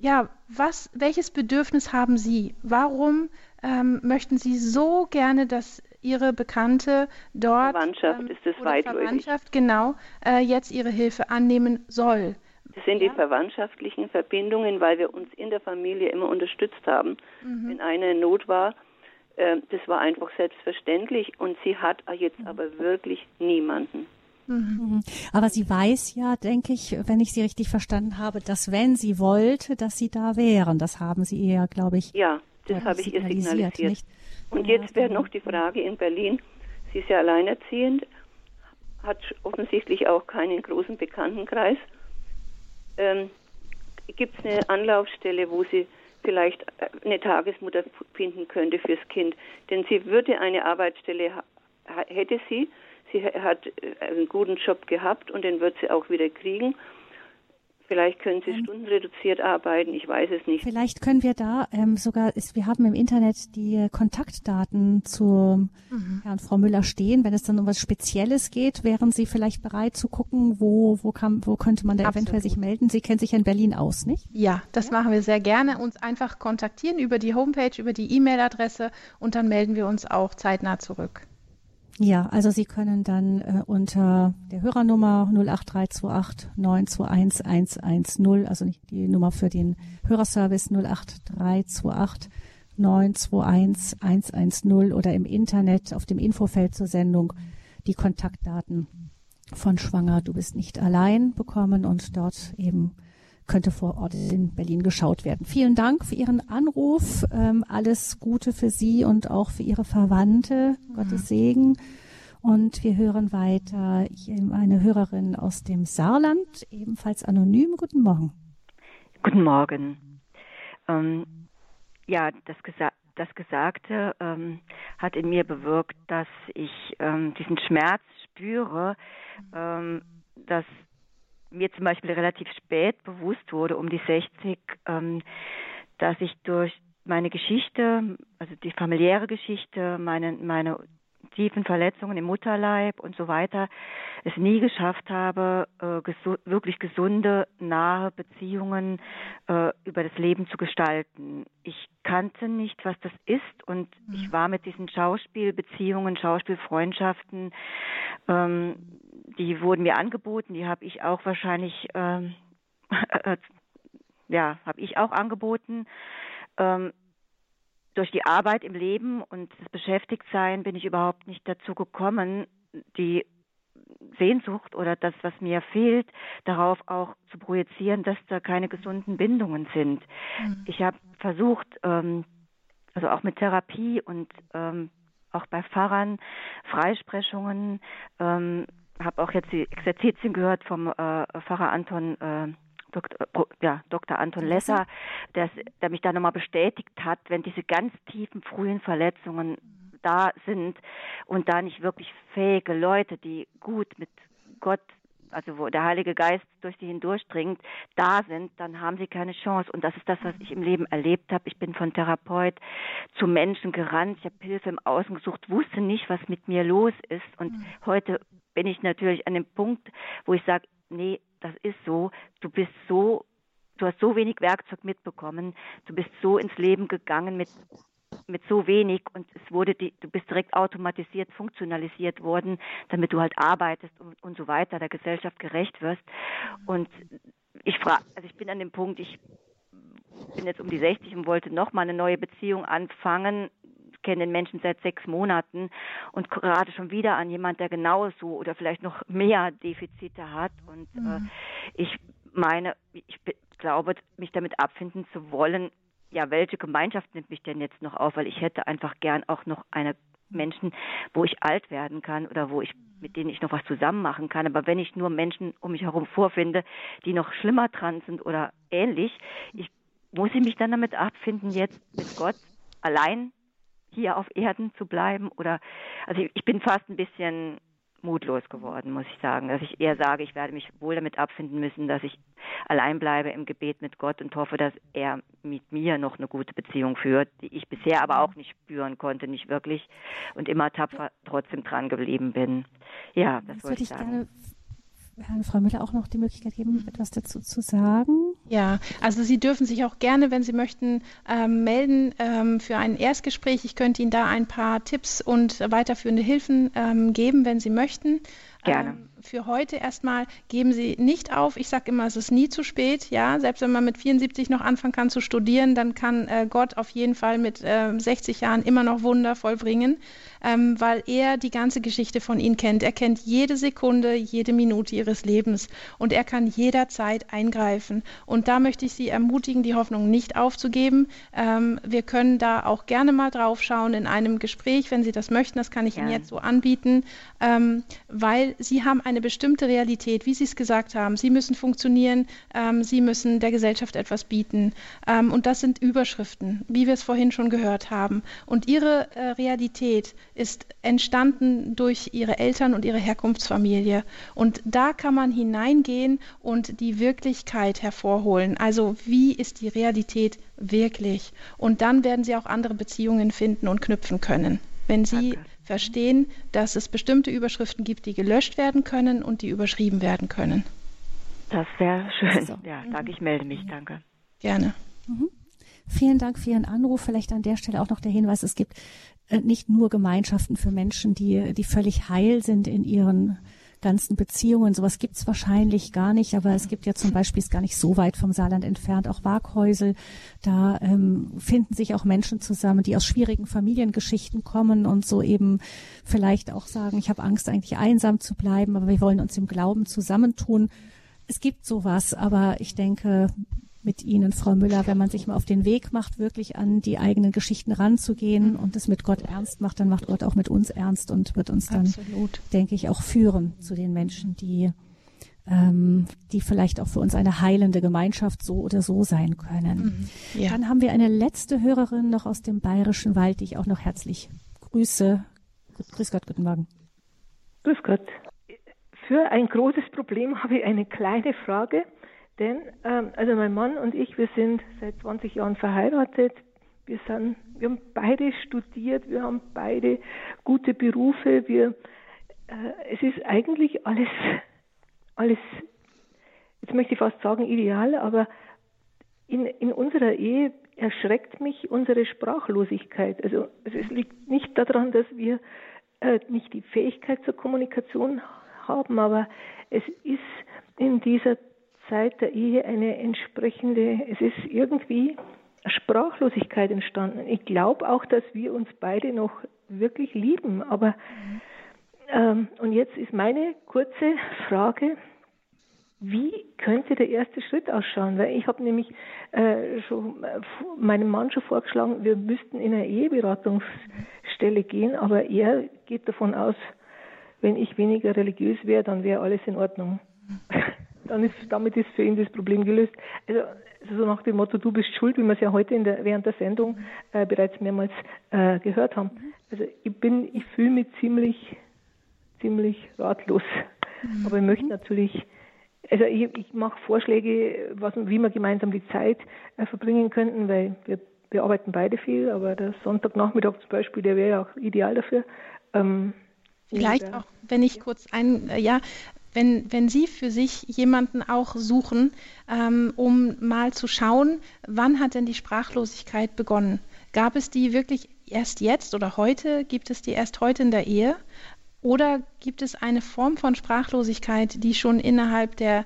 ja, was, welches Bedürfnis haben Sie? Warum ähm, möchten Sie so gerne, dass Ihre Bekannte dort Verwandtschaft ähm, ist es oder Verwandtschaft genau äh, jetzt Ihre Hilfe annehmen soll. Das sind ja. die verwandtschaftlichen Verbindungen, weil wir uns in der Familie immer unterstützt haben. Mhm. Wenn eine in Not war, äh, das war einfach selbstverständlich und sie hat jetzt mhm. aber wirklich niemanden. Mhm. mhm. Aber sie weiß ja, denke ich, wenn ich sie richtig verstanden habe, dass wenn sie wollte, dass sie da wären. Das haben sie ihr, glaube ich. Ja, das habe ich ihr signalisiert. Nicht? Und jetzt wäre noch die Frage in Berlin. Sie ist ja alleinerziehend, hat offensichtlich auch keinen großen Bekanntenkreis. Ähm, Gibt es eine Anlaufstelle, wo sie vielleicht eine Tagesmutter finden könnte fürs Kind? Denn sie würde eine Arbeitsstelle, hätte sie, sie hat äh, einen guten Job gehabt und den wird sie auch wieder kriegen. Vielleicht können Sie ähm, stundenreduziert arbeiten, ich weiß es nicht. Vielleicht können wir da ähm, sogar, ist, wir haben im Internet die Kontaktdaten zu mhm. Herrn Frau Müller stehen. Wenn es dann um was Spezielles geht, wären Sie vielleicht bereit zu gucken, wo, wo, kann, wo könnte man da Absolut. eventuell sich melden? Sie kennen sich in Berlin aus, nicht? Ja, das ja? machen wir sehr gerne. Uns einfach kontaktieren über die Homepage, über die E-Mail-Adresse und dann melden wir uns auch zeitnah zurück. Ja, also Sie können dann äh, unter der Hörernummer 08328 921 110, also nicht die Nummer für den Hörerservice 08328 921 110 oder im Internet auf dem Infofeld zur Sendung die Kontaktdaten von Schwanger Du bist nicht allein bekommen und dort eben könnte vor Ort in Berlin geschaut werden. Vielen Dank für Ihren Anruf. Ähm, alles Gute für Sie und auch für Ihre Verwandte. Mhm. Gottes Segen. Und wir hören weiter eine Hörerin aus dem Saarland, ebenfalls anonym. Guten Morgen. Guten Morgen. Ähm, ja, das, Gesa das Gesagte ähm, hat in mir bewirkt, dass ich ähm, diesen Schmerz spüre, ähm, dass mir zum Beispiel relativ spät bewusst wurde, um die 60, ähm, dass ich durch meine Geschichte, also die familiäre Geschichte, meine, meine tiefen Verletzungen im Mutterleib und so weiter, es nie geschafft habe, äh, gesu wirklich gesunde, nahe Beziehungen äh, über das Leben zu gestalten. Ich kannte nicht, was das ist und mhm. ich war mit diesen Schauspielbeziehungen, Schauspielfreundschaften, ähm, die wurden mir angeboten, die habe ich auch wahrscheinlich, ähm, äh, ja, habe ich auch angeboten. Ähm, durch die Arbeit im Leben und das Beschäftigtsein bin ich überhaupt nicht dazu gekommen, die Sehnsucht oder das, was mir fehlt, darauf auch zu projizieren, dass da keine gesunden Bindungen sind. Mhm. Ich habe versucht, ähm, also auch mit Therapie und ähm, auch bei Pfarrern, Freisprechungen, ähm, habe auch jetzt die Exerzitien gehört vom äh, Pfarrer Anton äh, Dr. Ja, Dr. Anton Lesser, der, der mich da nochmal bestätigt hat, wenn diese ganz tiefen frühen Verletzungen da sind und da nicht wirklich fähige Leute, die gut mit Gott, also wo der Heilige Geist durch sie hindurchdringt, da sind, dann haben sie keine Chance. Und das ist das, was ich im Leben erlebt habe. Ich bin von Therapeut zu Menschen gerannt, ich habe Hilfe im Außen gesucht, wusste nicht, was mit mir los ist. Und mhm. heute bin ich natürlich an dem Punkt, wo ich sage, nee, das ist so, du bist so, du hast so wenig Werkzeug mitbekommen, du bist so ins Leben gegangen mit mit so wenig und es wurde die, du bist direkt automatisiert, funktionalisiert worden, damit du halt arbeitest und, und so weiter, der Gesellschaft gerecht wirst. Und ich frage, also ich bin an dem Punkt, ich bin jetzt um die 60 und wollte noch mal eine neue Beziehung anfangen, kenne den Menschen seit sechs Monaten und gerade schon wieder an jemand, der genauso oder vielleicht noch mehr Defizite hat. Und äh, mhm. äh, ich meine, ich glaube, mich damit abfinden zu wollen, ja, welche Gemeinschaft nimmt mich denn jetzt noch auf? Weil ich hätte einfach gern auch noch eine Menschen, wo ich alt werden kann oder wo ich mit denen ich noch was zusammen machen kann. Aber wenn ich nur Menschen um mich herum vorfinde, die noch schlimmer dran sind oder ähnlich, ich muss ich mich dann damit abfinden, jetzt mit Gott allein hier auf Erden zu bleiben? Oder also ich bin fast ein bisschen mutlos geworden, muss ich sagen. Dass ich eher sage, ich werde mich wohl damit abfinden müssen, dass ich allein bleibe im Gebet mit Gott und hoffe, dass er mit mir noch eine gute Beziehung führt, die ich bisher aber auch nicht spüren konnte, nicht wirklich und immer tapfer trotzdem dran geblieben bin. Ja, das, das wollte ich sagen. Gerne Herrn Frau Müller auch noch die Möglichkeit geben, etwas dazu zu sagen? Ja, also Sie dürfen sich auch gerne, wenn Sie möchten, ähm, melden ähm, für ein Erstgespräch. Ich könnte Ihnen da ein paar Tipps und weiterführende Hilfen ähm, geben, wenn Sie möchten. Gerne. Für heute erstmal geben Sie nicht auf. Ich sage immer, es ist nie zu spät. Ja, selbst wenn man mit 74 noch anfangen kann zu studieren, dann kann äh, Gott auf jeden Fall mit äh, 60 Jahren immer noch Wunder vollbringen ähm, weil er die ganze Geschichte von ihnen kennt. Er kennt jede Sekunde, jede Minute ihres Lebens und er kann jederzeit eingreifen. Und da möchte ich Sie ermutigen, die Hoffnung nicht aufzugeben. Ähm, wir können da auch gerne mal drauf schauen in einem Gespräch, wenn Sie das möchten. Das kann ich ja. Ihnen jetzt so anbieten, ähm, weil Sie haben eine bestimmte Realität, wie Sie es gesagt haben. Sie müssen funktionieren, ähm, Sie müssen der Gesellschaft etwas bieten. Ähm, und das sind Überschriften, wie wir es vorhin schon gehört haben. Und Ihre äh, Realität ist entstanden durch ihre Eltern und ihre Herkunftsfamilie. Und da kann man hineingehen und die Wirklichkeit hervorholen. Also wie ist die Realität wirklich? Und dann werden sie auch andere Beziehungen finden und knüpfen können. Wenn sie Danke. Verstehen, dass es bestimmte Überschriften gibt, die gelöscht werden können und die überschrieben werden können. Das wäre schön. So. Ja, danke, ich melde mich. Danke. Gerne. Mhm. Vielen Dank für Ihren Anruf. Vielleicht an der Stelle auch noch der Hinweis, es gibt äh, nicht nur Gemeinschaften für Menschen, die, die völlig heil sind in ihren ganzen Beziehungen. Sowas gibt's wahrscheinlich gar nicht, aber es gibt ja zum Beispiel, ist gar nicht so weit vom Saarland entfernt, auch Waghäusel. Da ähm, finden sich auch Menschen zusammen, die aus schwierigen Familiengeschichten kommen und so eben vielleicht auch sagen, ich habe Angst, eigentlich einsam zu bleiben, aber wir wollen uns im Glauben zusammentun. Es gibt sowas, aber ich denke, mit Ihnen, Frau Müller, wenn man sich mal auf den Weg macht, wirklich an die eigenen Geschichten ranzugehen und es mit Gott ernst macht, dann macht Gott auch mit uns ernst und wird uns dann, Absolut. denke ich, auch führen zu den Menschen, die ähm, die vielleicht auch für uns eine heilende Gemeinschaft so oder so sein können. Mhm. Ja. Dann haben wir eine letzte Hörerin noch aus dem Bayerischen Wald, die ich auch noch herzlich grüße. Grüß Gott, guten Morgen. Grüß Gott. Für ein großes Problem habe ich eine kleine Frage. Denn, ähm, also mein Mann und ich, wir sind seit 20 Jahren verheiratet. Wir, sind, wir haben beide studiert, wir haben beide gute Berufe. Wir, äh, es ist eigentlich alles, alles, jetzt möchte ich fast sagen ideal, aber in, in unserer Ehe erschreckt mich unsere Sprachlosigkeit. Also, es liegt nicht daran, dass wir äh, nicht die Fähigkeit zur Kommunikation haben, aber es ist in dieser Zeit der Ehe eine entsprechende, es ist irgendwie Sprachlosigkeit entstanden. Ich glaube auch, dass wir uns beide noch wirklich lieben, aber ähm, und jetzt ist meine kurze Frage, wie könnte der erste Schritt ausschauen? Weil ich habe nämlich äh, schon äh, meinem Mann schon vorgeschlagen, wir müssten in eine Eheberatungsstelle gehen, aber er geht davon aus, wenn ich weniger religiös wäre, dann wäre alles in Ordnung dann ist, damit ist für ihn das Problem gelöst. Also, also so nach dem Motto, du bist schuld, wie wir es ja heute der, während der Sendung äh, bereits mehrmals äh, gehört haben. Also ich bin, ich fühle mich ziemlich, ziemlich ratlos. Mhm. Aber ich möchte natürlich, also ich, ich mache Vorschläge, was, wie wir gemeinsam die Zeit äh, verbringen könnten, weil wir, wir arbeiten beide viel, aber der Sonntagnachmittag zum Beispiel, der wäre ja auch ideal dafür. Ähm, Vielleicht auch, wenn ich kurz ein, äh, ja, wenn, wenn Sie für sich jemanden auch suchen, ähm, um mal zu schauen, wann hat denn die Sprachlosigkeit begonnen? Gab es die wirklich erst jetzt oder heute? Gibt es die erst heute in der Ehe? Oder gibt es eine Form von Sprachlosigkeit, die schon innerhalb der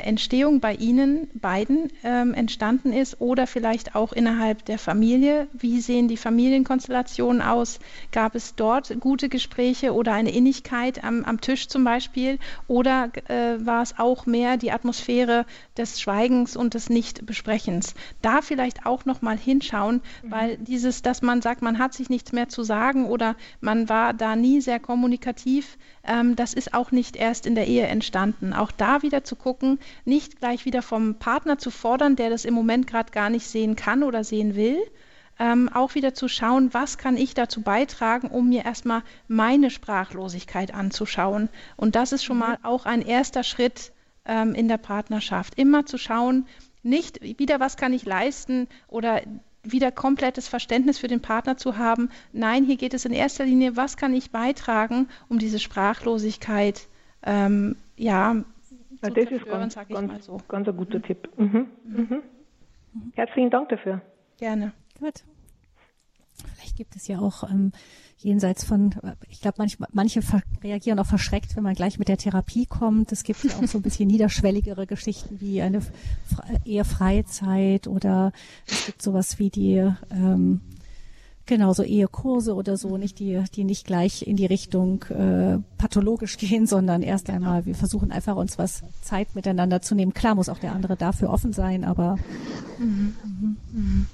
Entstehung bei Ihnen beiden ähm, entstanden ist oder vielleicht auch innerhalb der Familie. Wie sehen die Familienkonstellationen aus? Gab es dort gute Gespräche oder eine Innigkeit am, am Tisch zum Beispiel? Oder äh, war es auch mehr die Atmosphäre des Schweigens und des Nichtbesprechens? Da vielleicht auch nochmal hinschauen, mhm. weil dieses, dass man sagt, man hat sich nichts mehr zu sagen oder man war da nie sehr kommunikativ, ähm, das ist auch nicht erst in der Ehe entstanden. Auch da wieder zu gucken, nicht gleich wieder vom Partner zu fordern, der das im Moment gerade gar nicht sehen kann oder sehen will, ähm, auch wieder zu schauen, was kann ich dazu beitragen, um mir erstmal meine Sprachlosigkeit anzuschauen. Und das ist schon mhm. mal auch ein erster Schritt ähm, in der Partnerschaft. Immer zu schauen, nicht wieder, was kann ich leisten oder wieder komplettes Verständnis für den Partner zu haben. Nein, hier geht es in erster Linie, was kann ich beitragen, um diese Sprachlosigkeit ähm, ja, ja, zu das ist ganz, ganz, so. ganz ein guter Tipp. Mhm. Mhm. Mhm. Herzlichen Dank dafür. Gerne. Gut. Vielleicht gibt es ja auch ähm, jenseits von, ich glaube, manch, manche reagieren auch verschreckt, wenn man gleich mit der Therapie kommt. Es gibt ja auch so ein bisschen niederschwelligere Geschichten wie eine eher Freizeit oder es gibt sowas wie die ähm, Genau, so Ehekurse oder so, nicht die, die nicht gleich in die Richtung äh, pathologisch gehen, sondern erst genau. einmal, wir versuchen einfach uns was Zeit miteinander zu nehmen. Klar muss auch der andere dafür offen sein, aber mhm. Mhm. Mhm.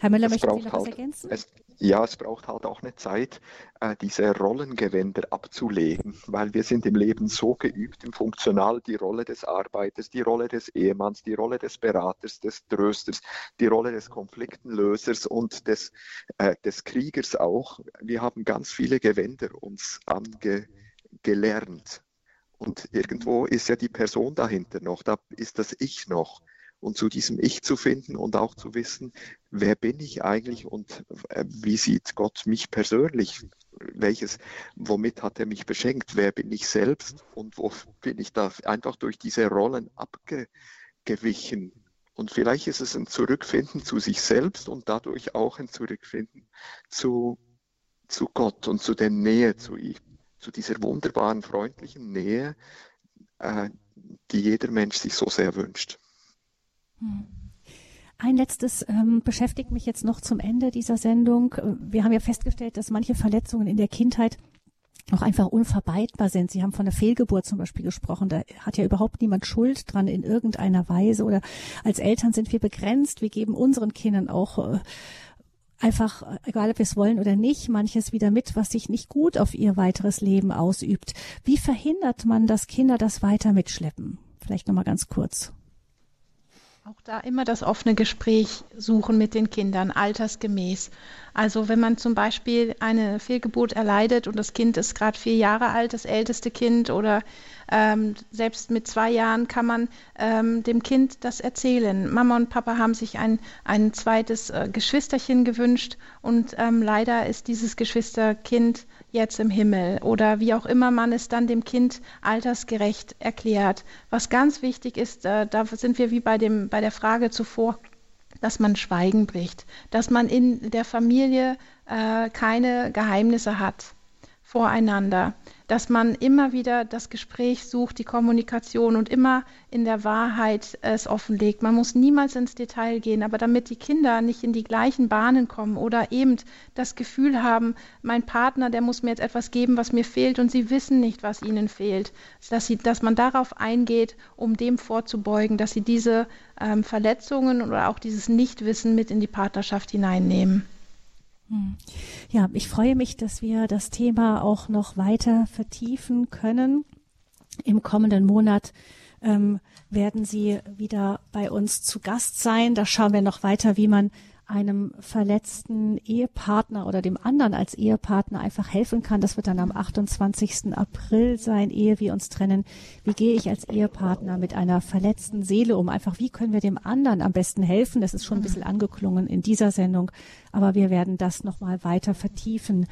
Herr Müller, möchten Sie noch halt, was ergänzen? Es, ja, es braucht halt auch eine Zeit, äh, diese Rollengewänder abzulegen, weil wir sind im Leben so geübt, im Funktional die Rolle des Arbeiters, die Rolle des Ehemanns, die Rolle des Beraters, des Trösters, die Rolle des Konfliktenlösers und des, äh, des Kriegers auch. Wir haben ganz viele Gewänder uns angelernt. Und irgendwo ist ja die Person dahinter noch, da ist das Ich noch und zu diesem Ich zu finden und auch zu wissen, wer bin ich eigentlich und äh, wie sieht Gott mich persönlich? Welches, womit hat er mich beschenkt? Wer bin ich selbst und wo bin ich da einfach durch diese Rollen abgewichen? Und vielleicht ist es ein Zurückfinden zu sich selbst und dadurch auch ein Zurückfinden zu, zu Gott und zu der Nähe zu ihm, zu dieser wunderbaren, freundlichen Nähe, äh, die jeder Mensch sich so sehr wünscht. Ein letztes ähm, beschäftigt mich jetzt noch zum Ende dieser Sendung. Wir haben ja festgestellt, dass manche Verletzungen in der Kindheit auch einfach unvermeidbar sind. Sie haben von der Fehlgeburt zum Beispiel gesprochen. Da hat ja überhaupt niemand Schuld dran in irgendeiner Weise. Oder als Eltern sind wir begrenzt. Wir geben unseren Kindern auch äh, einfach, egal ob wir es wollen oder nicht, manches wieder mit, was sich nicht gut auf ihr weiteres Leben ausübt. Wie verhindert man, dass Kinder das weiter mitschleppen? Vielleicht nochmal ganz kurz. Auch da immer das offene Gespräch suchen mit den Kindern, altersgemäß. Also wenn man zum Beispiel eine Fehlgeburt erleidet und das Kind ist gerade vier Jahre alt, das älteste Kind, oder ähm, selbst mit zwei Jahren kann man ähm, dem Kind das erzählen. Mama und Papa haben sich ein, ein zweites äh, Geschwisterchen gewünscht und ähm, leider ist dieses Geschwisterkind jetzt im Himmel. Oder wie auch immer man es dann dem Kind altersgerecht erklärt. Was ganz wichtig ist, äh, da sind wir wie bei, dem, bei der Frage zuvor, dass man Schweigen bricht, dass man in der Familie äh, keine Geheimnisse hat voreinander, dass man immer wieder das Gespräch sucht, die Kommunikation und immer in der Wahrheit es offenlegt. Man muss niemals ins Detail gehen, aber damit die Kinder nicht in die gleichen Bahnen kommen oder eben das Gefühl haben, mein Partner, der muss mir jetzt etwas geben, was mir fehlt und sie wissen nicht, was ihnen fehlt, dass, sie, dass man darauf eingeht, um dem vorzubeugen, dass sie diese ähm, Verletzungen oder auch dieses Nichtwissen mit in die Partnerschaft hineinnehmen. Hm. Ja, ich freue mich, dass wir das Thema auch noch weiter vertiefen können. Im kommenden Monat ähm, werden Sie wieder bei uns zu Gast sein. Da schauen wir noch weiter, wie man einem verletzten Ehepartner oder dem anderen als Ehepartner einfach helfen kann. Das wird dann am 28. April sein, ehe wir uns trennen. Wie gehe ich als Ehepartner mit einer verletzten Seele um? Einfach, wie können wir dem anderen am besten helfen? Das ist schon ein bisschen angeklungen in dieser Sendung, aber wir werden das nochmal weiter vertiefen.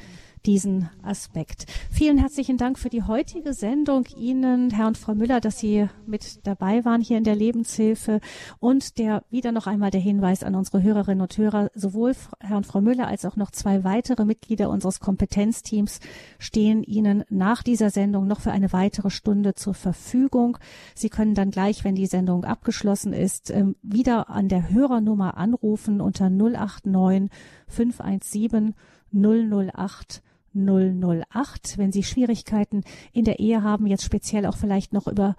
Diesen Aspekt. Vielen herzlichen Dank für die heutige Sendung. Ihnen, Herr und Frau Müller, dass Sie mit dabei waren hier in der Lebenshilfe und der wieder noch einmal der Hinweis an unsere Hörerinnen und Hörer, sowohl Herr und Frau Müller als auch noch zwei weitere Mitglieder unseres Kompetenzteams stehen Ihnen nach dieser Sendung noch für eine weitere Stunde zur Verfügung. Sie können dann gleich, wenn die Sendung abgeschlossen ist, ähm, wieder an der Hörernummer anrufen unter 089 517 008 008. Wenn Sie Schwierigkeiten in der Ehe haben, jetzt speziell auch vielleicht noch über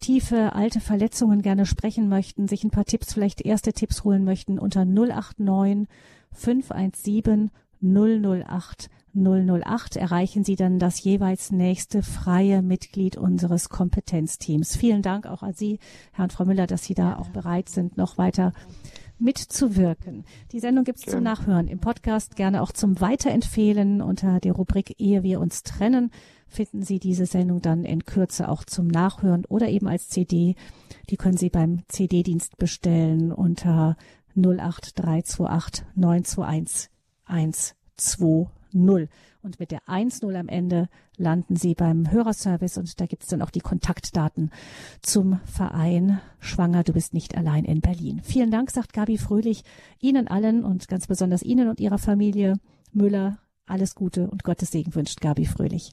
tiefe alte Verletzungen gerne sprechen möchten, sich ein paar Tipps, vielleicht erste Tipps holen möchten, unter 089 517 008 008 erreichen Sie dann das jeweils nächste freie Mitglied unseres Kompetenzteams. Vielen Dank auch an Sie, Herr und Frau Müller, dass Sie da auch bereit sind, noch weiter mitzuwirken. Die Sendung gibt es zum Nachhören im Podcast, gerne auch zum Weiterempfehlen. Unter der Rubrik Ehe wir uns trennen finden Sie diese Sendung dann in Kürze auch zum Nachhören oder eben als CD. Die können Sie beim CD-Dienst bestellen unter 08328 921 120. Und mit der 1.0 am Ende landen Sie beim Hörerservice und da gibt es dann auch die Kontaktdaten zum Verein Schwanger, du bist nicht allein in Berlin. Vielen Dank, sagt Gabi Fröhlich, Ihnen allen und ganz besonders Ihnen und Ihrer Familie Müller. Alles Gute und Gottes Segen wünscht Gabi Fröhlich.